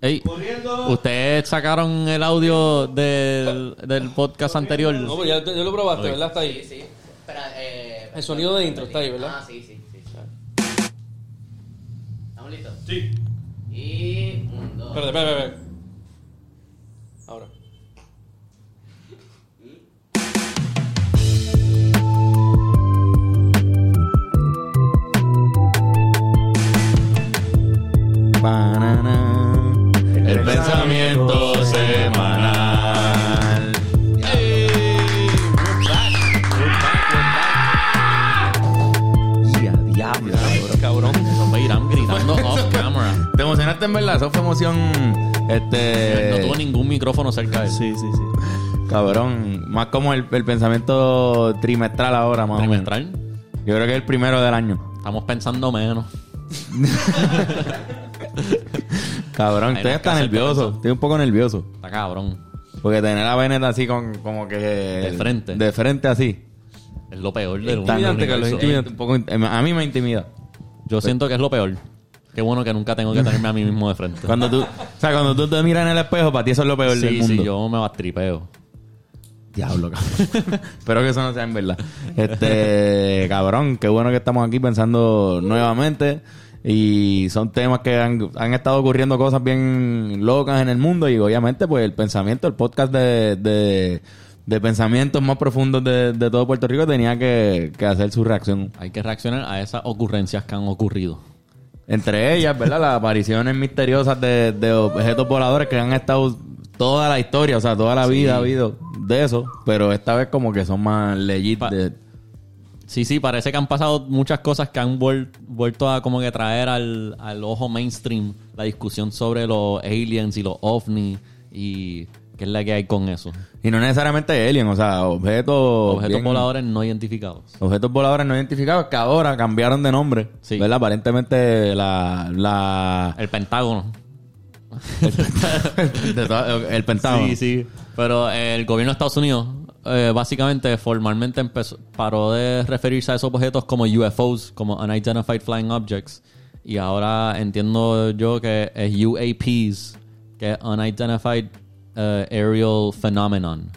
Ey, ¿ustedes sacaron el audio del, del podcast anterior? No, pues ya, ya lo probaste, ¿verdad? Está ahí. sí. Espera, eh, El sonido de intro está ahí, ¿verdad? Ah, sí, sí, sí. ¿Estamos listos? Sí. Y un, dos. Espérate, espérate, espérate. Ahora. Banana. Pensamiento semanal. Y a diablo, cabrón. Eso me irán gritando off camera. ¿Te emocionaste en verdad? Eso fue emoción. Este. No tuvo ningún micrófono cerca de él. Sí, sí, sí. Cabrón. Más como el, el pensamiento trimestral ahora, más o menos. Trimestral. Yo creo que es el primero del año. Estamos pensando menos. Cabrón, estoy hasta nervioso. Estoy un poco nervioso. Está cabrón. Porque tener a Bennett así con, como que... De frente. De frente así. Es lo peor del mundo. Intimidante, intimidante. un poco, a mí me intimida. Yo siento que es lo peor. Qué bueno que nunca tengo que tenerme a mí mismo de frente. Cuando tú, o sea, cuando tú te miras en el espejo, para ti eso es lo peor del Sí, mundo. sí, yo me bastripeo. Diablo, cabrón. Espero que eso no sea en verdad. Este, cabrón, qué bueno que estamos aquí pensando nuevamente. Y son temas que han, han estado ocurriendo cosas bien locas en el mundo. Y obviamente, pues el pensamiento, el podcast de, de, de pensamientos más profundos de, de todo Puerto Rico tenía que, que hacer su reacción. Hay que reaccionar a esas ocurrencias que han ocurrido. Entre ellas, ¿verdad? Las apariciones misteriosas de, de objetos voladores que han estado toda la historia, o sea, toda la vida ha habido de eso, pero esta vez como que son más legit Pa- de... Sí, sí, parece que han pasado muchas cosas que han vuel- vuelto a como que traer al, al ojo mainstream la discusión sobre los aliens y los ovnis y qué es la que hay con eso. Y no necesariamente alien, o sea, objetos... Objetos bien- voladores no identificados. Objetos voladores no identificados que ahora cambiaron de nombre. Sí. ¿Verdad? Aparentemente la... la El Pentágono. el Pentágono. Sí, sí. Pero el gobierno de Estados Unidos eh, básicamente formalmente empezó, paró de referirse a esos objetos como UFOs, como Unidentified Flying Objects. Y ahora entiendo yo que es UAPs, que es Unidentified eh, Aerial Phenomenon.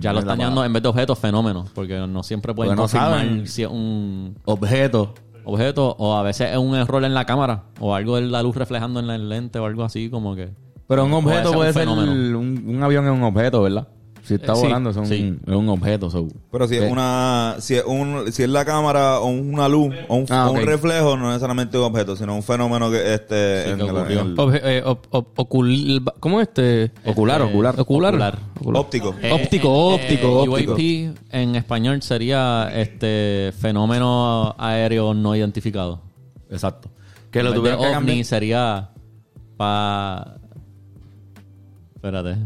Ya lo están llamando en vez de objetos, fenómenos, porque no siempre pueden Porque confirmar si es un Objetos. objeto o a veces es un error en la cámara o algo de la luz reflejando en el lente o algo así como que... Pero un objeto puede un ser... Un, un avión es un objeto, ¿verdad? Si está Eh, sí, volando es un, sí. es un objeto. so- Pero si es una, si es un, si es la cámara o una luz o un, Ah, o un ok. reflejo, no necesariamente un objeto, sino un fenómeno que este Sí, en que el- ocurrió. en el- Obje- eh, op- op- ocul- ¿Cómo es este? Ocular, Este, ocular. Ocular. Óptico. Eh, Óptico, eh, óptico, eh, óptico. UAP en español sería este fenómeno aéreo no identificado. Exacto. Que lo tuvieron que ovni cambiar. sería pa Espérate.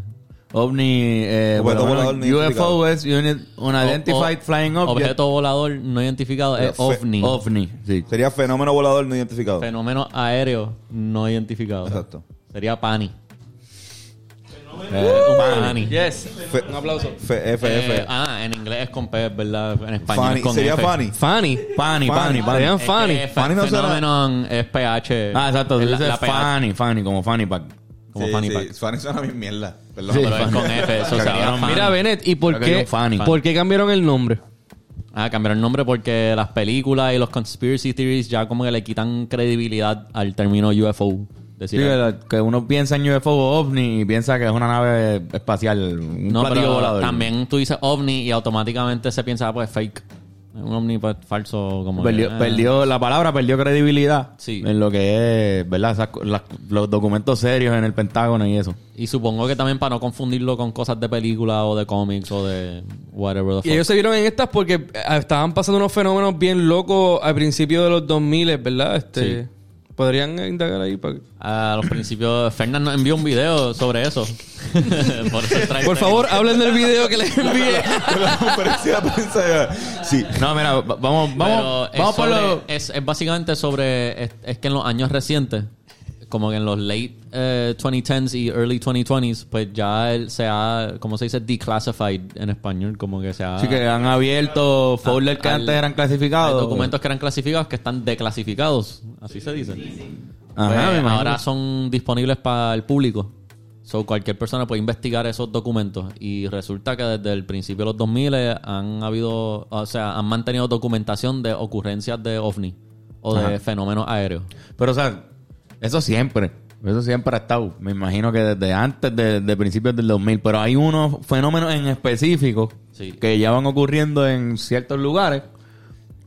OVNI, eh, Objeto bueno, volador no UFO identificado. es unit- Unidentified O- o- Flying Object. Objeto volador no identificado es Fe- ovni. OVNI, sí. Sería fenómeno volador no identificado. Fenómeno aéreo no identificado. Exacto. Sería PANI. Eh, Pani. Yes. Fe- Un aplauso. F, F, Eh, ah, en inglés es con P, ¿verdad? En español Fanny. es con Sería F. Pani, Pani, Pani. Pani. Serían Es que Fanny. fe- Fanny no será- fenómeno es PH. Ah, exacto. Es la- la Fanny, como Fanny Pack. Como Sí, Fanny sí, Pack. Fanny suena bien mierda. Perdón. Sí. Pero es con F, eso Fanny. Mira, Bennett, ¿y por Creo que qué, Fanny. por qué cambiaron el nombre? Ah, cambiaron el nombre porque las películas y los conspiracy theories ya como que le quitan credibilidad al término UFO. Sí, Decir, que, que uno piensa en UFO o OVNI y piensa que es una nave espacial, un no, platillo pero volador. también tú dices ovni y automáticamente se piensa, ah, pues fake. Un ovni pues, falso como que, Perdió, eh. perdió- la palabra perdió credibilidad Sí. en lo que es, ¿verdad? Esas co- las- los documentos serios en el Pentágono y eso. Y supongo que también para no confundirlo con cosas de película o de cómics o de whatever the Y ellos se vieron en estas porque eh, estaban pasando unos fenómenos bien locos al principio de los 2000, ¿verdad? Este, Podrían indagar ahí para... A los principios, Fernán nos envió un video sobre eso. Por, eso Por favor, hablen del video que les envié. Sí. No, mira, va- vamos, Pero vamos, es, vamos por sobre- lo... es, es básicamente sobre. Es, es que en los años recientes, como que en los late eh, 2010s y early 2020s, pues ya él se ha, como se dice, declassified en español, como que se ha. Sí, que han abierto folders que al- antes eran Hay clasificados. documentos que eran clasificados que están declasificados, así se dice. Ajá, Pues, ahora son disponibles para el público. So, cualquier persona puede investigar esos documentos. Y resulta que desde el principio de los 2000 han habido, o sea, han mantenido documentación de ocurrencias de ovni o de fenómenos aéreos. Pero, o sea, eso siempre. Eso siempre ha estado. Me imagino que desde antes de, de principios del 2000. Pero hay unos fenómenos en específico Sí. que ya van ocurriendo en ciertos lugares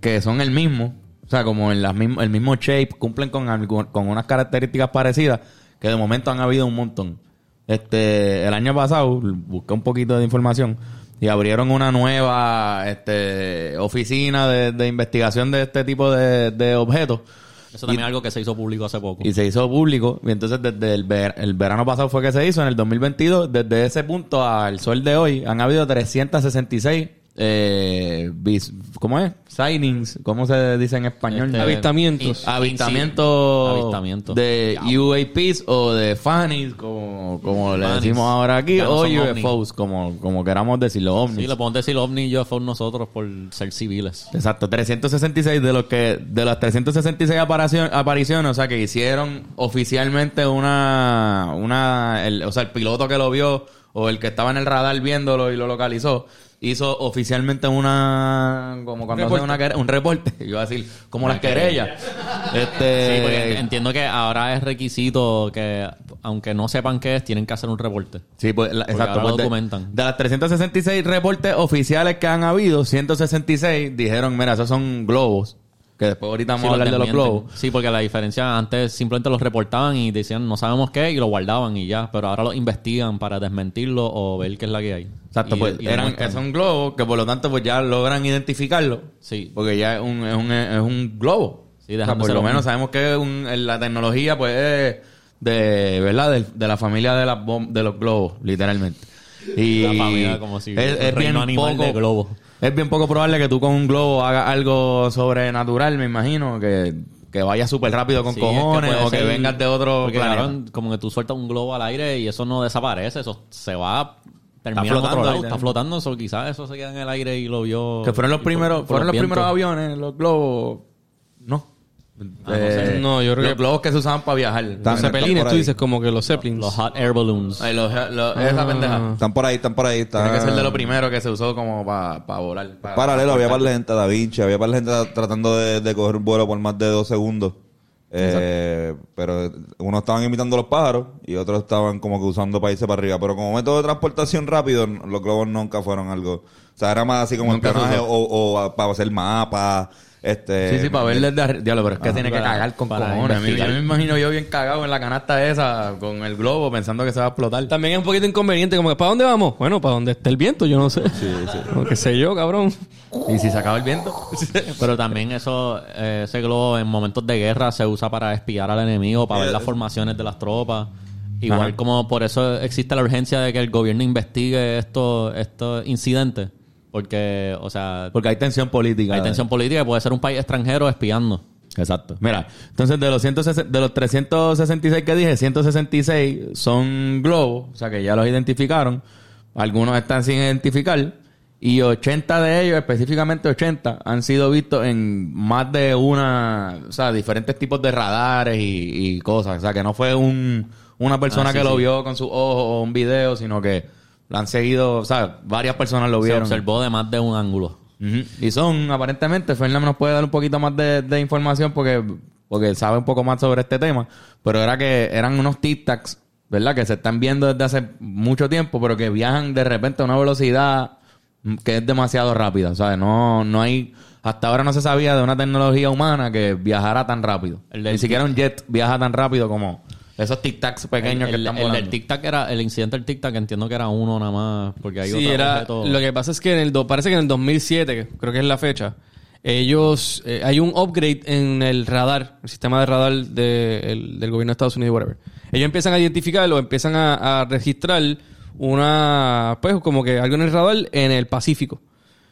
que son el mismo. O sea, como en las mismo, el mismo shape, cumplen con, con unas características parecidas que de momento han habido un montón. Este, el año pasado busqué un poquito de información y abrieron una nueva este, oficina de, de investigación de este tipo de, de objetos. Eso también es algo que se hizo público hace poco. Y se hizo público. Y entonces desde el, ver- el verano pasado fue que se hizo, en el 2022. Desde ese punto al sol de hoy han habido 366... Eh, ¿Cómo es? Signings. ¿Cómo se dice en español? Este, Avistamientos. in- Avistamientos Avistamiento. de UAPs o de FANIs, como, como le Fannies. decimos ahora aquí, no o UFOs, como, como queramos decirlo, ovnis. Sí, le podemos decir ovni y UFO nosotros por ser civiles. Exacto, 366 de los que de las 366 aparición- apariciones, o sea, que hicieron oficialmente una una el- o sea, el piloto que lo vio o el que estaba en el radar viéndolo y lo localizó, hizo oficialmente una como cuando hacen una quere- un reporte, iba a decir, como las querellas. Sí, Este porque entiendo que ahora es requisito que, aunque no sepan qué es, tienen que hacer un reporte. Sí, pues, la- exacto. ahora lo pues, de- documentan. De, las 366 reportes oficiales que han habido, 166 dijeron, mira, esos son globos. Que después ahorita vamos Sí, a hablar de los desmienten. globos. Sí, porque la diferencia antes simplemente los reportaban y decían no sabemos qué y lo guardaban y ya, pero ahora lo investigan para desmentirlo o ver qué es la que hay. Exacto, Y- pues y eran, son globos que por lo tanto pues ya logran identificarlo. Sí. Porque ya es un, es un, es un globo. Sí, o sea, por lo menos sabemos que es un- la tecnología pues es de, ¿verdad? De, de la familia de, las bom- de los globos, literalmente. Y La familia como si es, es bien reino animal poco, de globos. Es bien poco probable que tú con un globo hagas algo sobrenatural, me imagino, que, que vayas súper rápido con Sí, es que cojones o que ser- vengas de otro planeta. cabrón, como que tú sueltas un globo al aire y eso no desaparece, eso se va en flotando lado, está flotando, eso quizás eso se queda en el aire y lo vio Que fueron los por- primeros, por fueron los primeros aviones, los globos. No. Ah, no sé. No, yo creo los que- globos que se usaban para viajar. Los Zeppelines, tú dices como que los Zeppelins. Los hot air balloons. Ay, los- los- esa Ah. pendeja. Están por ahí, están por ahí. Están... Tiene que ser de lo primero que se usó como para volar. pa- Paralelo, pa- había par de gente, Da Vinci, había par de gente tratando de, de coger un vuelo por más de dos segundos. Eh, pero unos estaban imitando los pájaros y otros estaban como que usando para irse para arriba. Pero como método de transportación rápido, los globos nunca fueron algo. O sea, era más así como Nunca espionaje usó. o, para hacer mapas. Este, Sí, sí, para ver desde arriba. Diablo, pero es que Ah, tiene que cagar con cojones. Yo me imagino yo bien cagado en la canasta esa con el globo pensando que se va a explotar. También es un poquito inconveniente, como que ¿para dónde vamos? Bueno, para donde esté el viento, yo no sé. Sí, sí. qué sé yo, cabrón. Y si se acaba el viento. Pero también eso, eh, ese globo en momentos de guerra se usa para espiar al enemigo, para ver las formaciones de las tropas. Igual Ajá. como por eso existe la urgencia de que el gobierno investigue estos estos incidentes. Porque, o sea, Porque hay tensión política. hay tensión política y puede ser un país extranjero espiando. Exacto. Mira, entonces de los 160 de los 366 que dije, 166 son globos, o sea que ya los identificaron. Algunos están sin identificar y 80 de ellos, específicamente 80, han sido vistos en más de una, o sea, diferentes tipos de radares y, y cosas, o sea que no fue un una persona Ah, sí, que lo vio con sus ojos o un video, sino que lo han seguido, o sea, varias personas lo Se vieron. observó de más de un ángulo. Y son, aparentemente, Fernando nos puede dar un poquito más de, de información porque, porque sabe un poco más sobre este tema. Pero era que eran unos tic-tacs, ¿verdad? Que se están viendo desde hace mucho tiempo, pero que viajan de repente a una velocidad que es demasiado rápida. O sea, no, no hay. Hasta ahora no se sabía de una tecnología humana que viajara tan rápido. El Ni siquiera un jet viaja tan rápido como esos tic-tacs pequeños el, que el- están el volando. del Tic Tac era, el incidente del Tic Tac entiendo que era uno nada más, porque hay Sí, otro era, objeto- lo que pasa es que en el do- parece que en el 2007, que creo que es la fecha, ellos, eh, hay un upgrade en el radar, el sistema de radar de- el- del gobierno de Estados Unidos, whatever. Ellos empiezan a identificarlo, empiezan a, a registrar una, pues como que algo en el radar en el Pacífico.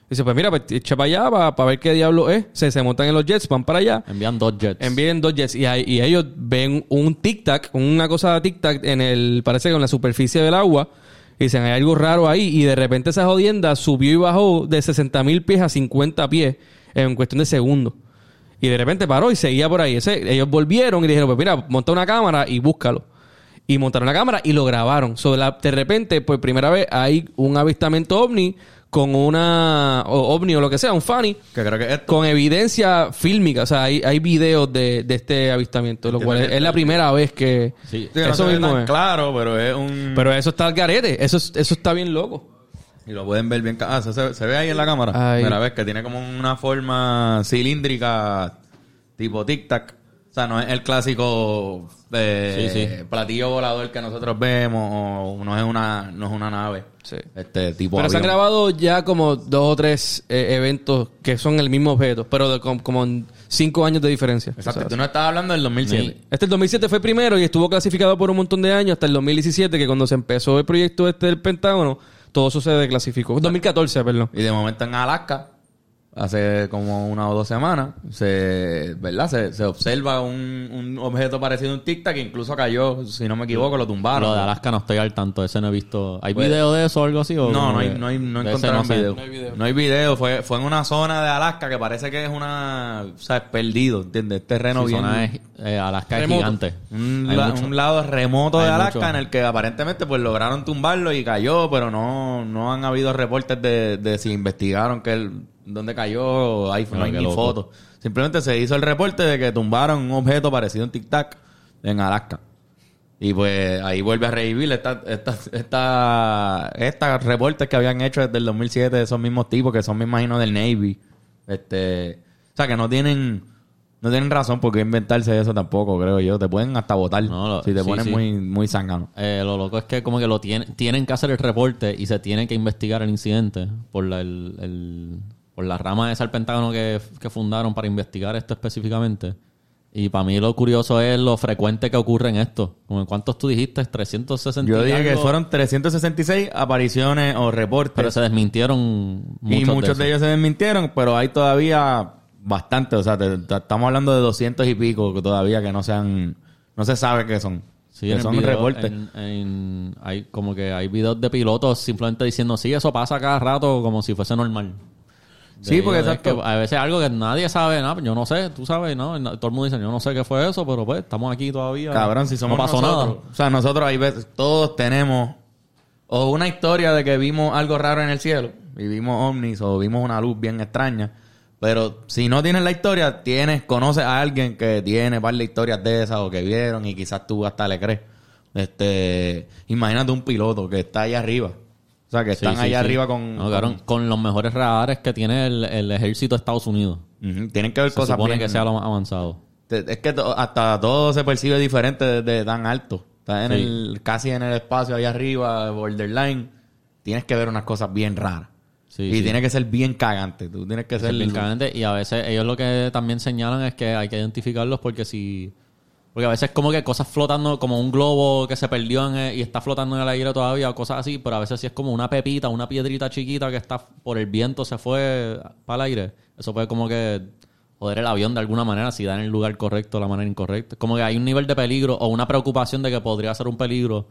Dice, pues mira, pues echa para allá para, ver qué diablo es. Se, se montan en los jets, van para allá. envían dos jets. Envíen dos jets y, hay- y ellos ven un tic-tac, una cosa tic-tac en el, parece que en la superficie del agua. Y dicen, hay algo raro ahí. Y de repente esa jodienda subió y bajó de 60 mil pies a 50 pies en cuestión de segundos. Y de repente paró y seguía por ahí. Ese, ellos volvieron y dijeron, pues mira, monta una cámara y búscalo. Y montaron la cámara y lo grabaron. La- de repente, por primera vez, hay un avistamiento ovni con una... O ovni o lo que sea, un funny. Que creo que esto. Con evidencia fílmica. O sea, hay, hay videos de, de este avistamiento. Lo cual es, es la primera vez que... Sí. Eso mismo es. claro, pero es un. Pero eso está al garete. Eso, es- eso está bien loco. Y lo pueden ver bien. Ah, se, ve ahí en la cámara. Ahí. Mira, ves que tiene como una forma cilíndrica, tipo tic-tac. O sea, no es el clásico eh, Sí, sí. platillo volador que nosotros vemos, o no es una, no es una nave. Sí. Este tipo Pero se han grabado ya como dos o tres eh, eventos que son el mismo objeto, pero de com- como en cinco años de diferencia. Exacto, tú no estabas hablando del 2007. Este el 2007 fue primero y estuvo clasificado por un montón de años hasta el 2017, que cuando se empezó el proyecto este del Pentágono, todo eso se declasificó. 2014, perdón. Y de momento en Alaska, hace como una o dos semanas, se, ¿verdad? Se, se observa un, un objeto parecido a un tic-tac que incluso cayó, si no me equivoco, lo tumbaron. Lo de Alaska no estoy al tanto, ese no he visto. ¿Hay Pues- video de eso o algo así? o No, no hay, no hay, no encontraron video. No hay video. No hay video. Fue, fue en una zona de Alaska que parece que es una, o sea, es perdido, ¿entiendes? Es terreno Sí, bien. zona es- eh, Alaska es Remoto. gigante. Un, la- mucho. un lado remoto de Alaska mucho. en el que aparentemente pues lograron tumbarlo y cayó, pero no, no han habido reportes de, de si investigaron que el, dónde cayó, hay, no hay ni loco. fotos. Simplemente se hizo el reporte de que tumbaron un objeto parecido a un tic-tac en Alaska. Y pues ahí vuelve a revivir esta, esta, esta, estas reportes que habían hecho desde el 2007 de esos mismos tipos que son, me imagino, del Navy. Este, o sea, que no tienen, no tienen razón por qué inventarse eso tampoco, creo yo. Te pueden hasta votar No, lo- si te sí, pones sí. muy, muy zángano. Eh, lo loco es que como que lo tienen, tienen que hacer el reporte y se tienen que investigar el incidente por la, el, el- por la rama esa del Pentágono que, que fundaron para investigar esto específicamente. Y para mí lo curioso es lo frecuente que ocurre en esto. Como ¿Cuántos tú dijiste? 360 Yo dije que fueron 366 apariciones o reportes. Pero se desmintieron muchos y muchos de, ellos se desmintieron, pero hay todavía bastante. O sea, te- te- estamos hablando de 200 y pico que todavía que no sean, no se sabe qué son. Sí, que son video, reportes. en- en- hay como que hay videos de pilotos simplemente diciendo, sí, eso pasa cada rato como si fuese normal. Sí, porque es que a veces algo que nadie sabe, nada, yo no sé, tú sabes, ¿no? Todo el mundo dice, yo no sé qué fue eso, pero pues estamos aquí todavía. Cabrón, si somos no pasó nosotros. nada. O sea, nosotros hay veces, todos tenemos o una historia de que vimos algo raro en el cielo, y vimos ovnis o vimos una luz bien extraña. Pero si no tienes la historia, tienes, conoces a alguien que tiene par de historias de esas o que vieron y quizás tú hasta le crees. Este, imagínate un piloto que está ahí arriba. O sea, que están sí, allá sí. arriba con, No, con- los mejores radares que tiene el, el ejército de Estados Unidos. Tienen que ver Se cosas supone bien- que sea lo más avanzado. Es que hasta todo se percibe diferente desde tan alto. Está en el, casi en el espacio ahí arriba, borderline. Tienes que ver unas cosas bien raras. Sí, y sí. tiene que ser bien cagante. Tú tienes que ser... bien cagante. Y a veces ellos lo que también señalan es que hay que identificarlos porque si... Porque a veces como que cosas flotando, como un globo que se perdió en el- y está flotando en el aire todavía o cosas así, pero a veces sí es como una pepita, una piedrita chiquita que está por el viento, se fue para el aire. Eso puede como que joder el avión de alguna manera si da en el lugar correcto, la manera incorrecta. Como que hay un nivel de peligro o una preocupación de que podría ser un peligro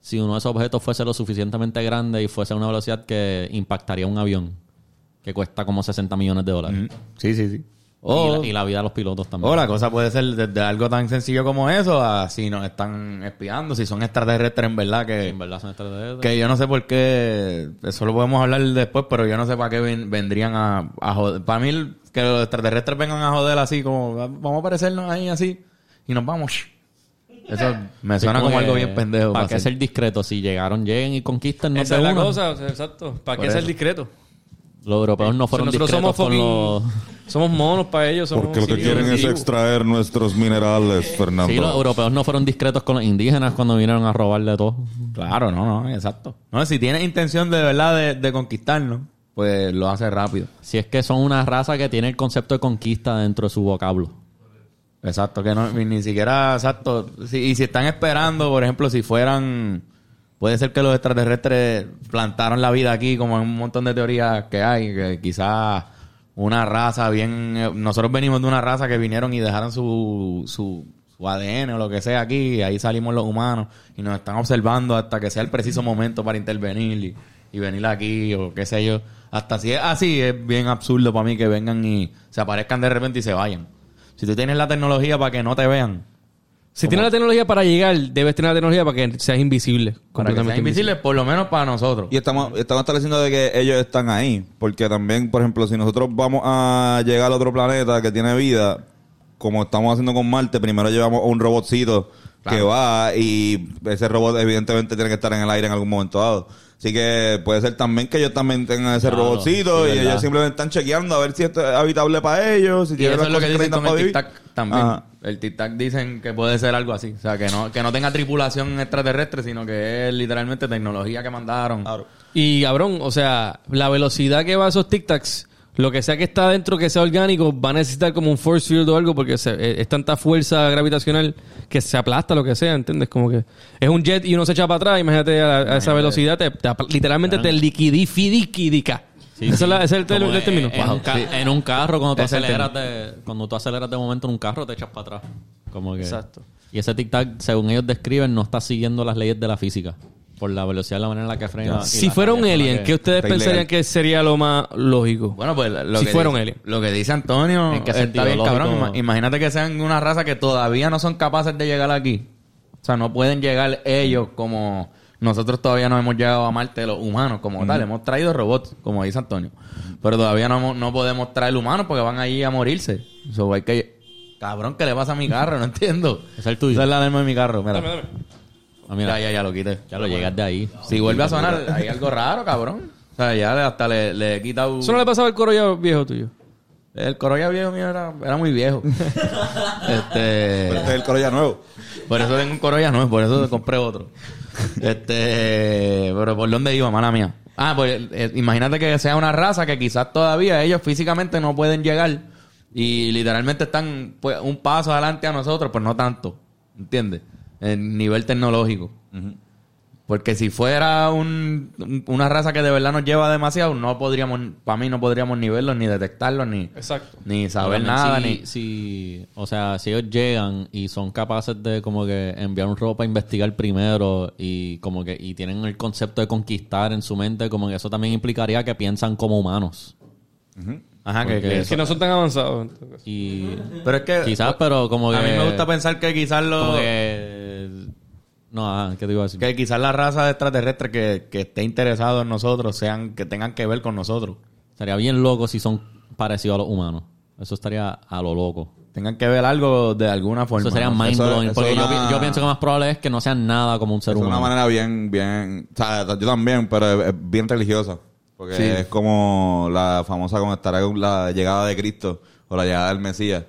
si uno de esos objetos fuese lo suficientemente grande y fuese a una velocidad que impactaría un avión que cuesta como 60 millones de dólares. Ujú. Sí, sí, sí. Y, O, la, y la vida de los pilotos también. o la cosa puede ser desde algo tan sencillo como eso a si nos están espiando, si son extraterrestres en verdad que... En verdad son extraterrestres. Que yo no sé por qué, eso lo podemos hablar después, pero yo no sé para qué ven- vendrían a, a joder. Para mí, que los extraterrestres vengan a joder así, como vamos a aparecernos ahí así y nos vamos. Eso me suena como algo bien pendejo. ¿Para para qué ser discreto? Si llegaron, lleguen y conquisten Esa es la cosa, exacto. ¿Para qué ser discreto? Los europeos no fueron Nosotros discretos somos con los... Somos monos para ellos. Somos Porque lo que quieren es extraer nuestros minerales, Fernando. Sí, los europeos no fueron discretos con los indígenas cuando vinieron a robarle todo. Claro, no, no, exacto. No, si tienes intención de verdad de, de conquistarnos, pues lo hace rápido. Si es que son una raza que tiene el concepto de conquista dentro de su vocablo. Exacto, que no, ni ni siquiera, exacto. Si- y si están esperando, por ejemplo, si fueran, puede ser que los extraterrestres plantaron la vida aquí, como en un montón de teorías que hay, que quizás una raza bien, eh, nosotros venimos de una raza que vinieron y dejaron su, su, ADN o lo que sea aquí, y ahí salimos los humanos, y nos están observando hasta que sea el preciso momento para intervenir y, y venir aquí, o qué sé yo. Hasta si es así, es bien absurdo para mí que vengan y se aparezcan de repente y se vayan. Si tú tienes la tecnología para que no te vean, Si tienes la tecnología para llegar, debes tener la tecnología para que seas invisible. para que sean invisibles, por lo menos para nosotros. Y estamos, estamos estableciendo de que ellos están ahí. Porque también, por ejemplo, si nosotros vamos a llegar a otro planeta que tiene vida, como estamos haciendo con Marte, primero llevamos un robotcito que va y ese robot evidentemente tiene que estar en el aire en algún momento dado. Así que puede ser también que ellos también tengan ese Claro, robotcito sí, y ellos simplemente están chequeando a ver si esto es habitable para ellos, si Y tienen eso es lo que dicen con el tic-tac también. Ajá. El tic-tac dicen que puede ser algo así. O sea, que no, que no tenga tripulación extraterrestre, sino que es literalmente tecnología que mandaron. Claro. Y cabrón, o sea, la velocidad que va a esos tic-tacs, lo que sea que está dentro que sea orgánico, va a necesitar como un force field o algo porque se- eh, es tanta fuerza gravitacional que se aplasta lo que sea, ¿entiendes? Como que es un jet y uno se echa para atrás, imagínate a, a esa velocidad, te, te literalmente te. Ese es, la- ese es el, Como término. En, un ca- en un carro, cuando tú, es aceleras de, cuando tú aceleras de momento en un carro, te echas para atrás. Como que, Exacto. Y ese tic-tac, según ellos describen, no está siguiendo las leyes de la física. Por la velocidad, la manera en la que frena. Si fuera un alien, que- ¿qué ustedes pensarían ilegal. que sería lo más lógico? Bueno, pues lo Si que fuera un dice- alien. Lo que dice Antonio ¿En qué está sentido? bien, Lógico. cabrón. Ima- Imagínate que sean una raza que todavía no son capaces de llegar aquí. O sea, no pueden llegar ellos como nosotros todavía no hemos llegado a Marte, los humanos como tal. Hemos traído robots, como dice Antonio. Pero todavía no, hemos- no podemos traer humanos porque van allí a morirse. So, hay que... Cabrón, ¿qué le pasa a mi carro? No entiendo. Es el tuyo. Esa es la alarma de mi carro. Mira. Ah, mira, Ya, ya, ya lo quité. ya lo llegas de ahí. Si vuelve a sonar, hay algo raro, cabrón. O sea, ya hasta le, le he quitado... Eso no le pasaba al coro ya viejo tuyo. El Corolla viejo mío era, era muy viejo. Pero este, este es el Corolla nuevo. por eso tengo un Corolla nuevo, por eso compré otro. Este, pero ¿por dónde iba, mala mía? Ah, pues eh, imagínate que sea una raza que quizás todavía ellos físicamente no pueden llegar y literalmente están pues, un paso adelante a nosotros, pues no tanto, ¿entiendes? En nivel tecnológico. Porque si fuera un- un- una raza que de verdad nos lleva demasiado, no podríamos, para mí no podríamos ni verlos, ni detectarlos, ni, Exacto. ni saber Obviamente, nada, si, ni... si- o sea, si ellos llegan y son capaces de como que enviar un robot para investigar primero y como que y tienen el concepto de conquistar en su mente, como que eso también implicaría que piensan como humanos. Ajá, que, que- Es que no son tan avanzados. en todo caso. Y Pero es que... quizás, pero como que A mí me gusta pensar que quizás lo... como que no, ah, ¿qué te iba a decir? Que quizás la raza de extraterrestre que, que esté interesado en nosotros sean... Que tengan que ver con nosotros. Sería bien loco si son parecidos a los humanos. Eso estaría a lo loco. Tengan que ver algo de alguna forma. Eso sería ¿no? mind blowing. eso Porque yo, una- pi- yo pienso que más probable es que no sean nada como un ser Es una humano. manera bien, bien, o sea, yo también, pero es bien religiosa. Porque Sí. es como la famosa como estará con la llegada de Cristo o la llegada del Mesías.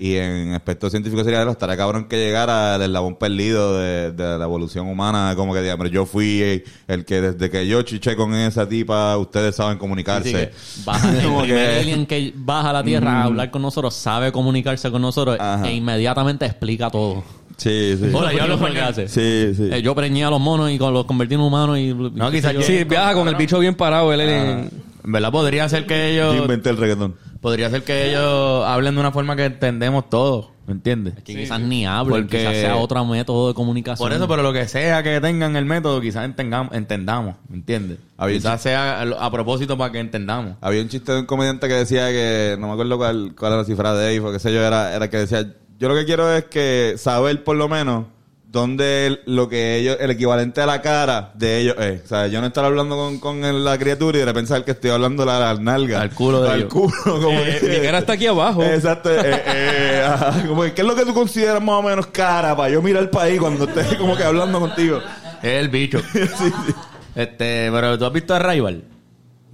Y en aspecto científico sería lo estará cabrón que llegara el eslabón perdido de, de la evolución humana, como que digamos, yo fui el que desde que yo chiché con esa tipa, ustedes saben comunicarse. Así que baja, el que- alien que baja a la Tierra a hablar con nosotros sabe comunicarse con nosotros Ajá. e inmediatamente explica todo. Sí, sí. Hola, yo lo que hace. Sí, sí. Eh, yo preñé a los monos y con- los convertí en humanos y... No, quizás yo- Sí, viaja con el bicho bien parado. Él en- En verdad podría ser que Yo ellos... inventé el reggaetón. Podría ser que ellos hablen de una forma que entendemos todo. ¿Me entiendes? Que quizás ni hablen, Porque- quizás sea otro método de comunicación. Por eso, pero lo que sea que tengan el método, quizás entendamos, entendamos, ¿me entiendes? Había quizás sea a, propósito para que entendamos. Había un chiste de un comediante que decía que, no me acuerdo cuál, cuál era la cifra de ahí, o qué sé yo, era, era que decía, yo lo que quiero es que saber por lo menos dónde el- lo que ellos, el equivalente a la cara de ellos es. O sea, yo no estar hablando con, con la criatura y de repente saber que estoy hablando a la, nalga. Al culo de Al ellos. culo, como Eh, que- mi cara está aquí abajo. Exacto. eh, eh, ajá, como que, ¿Qué es lo que tú consideras más o menos cara para yo mirar el país cuando esté como que hablando contigo? Es el bicho. Este, pero tú has visto Arrival?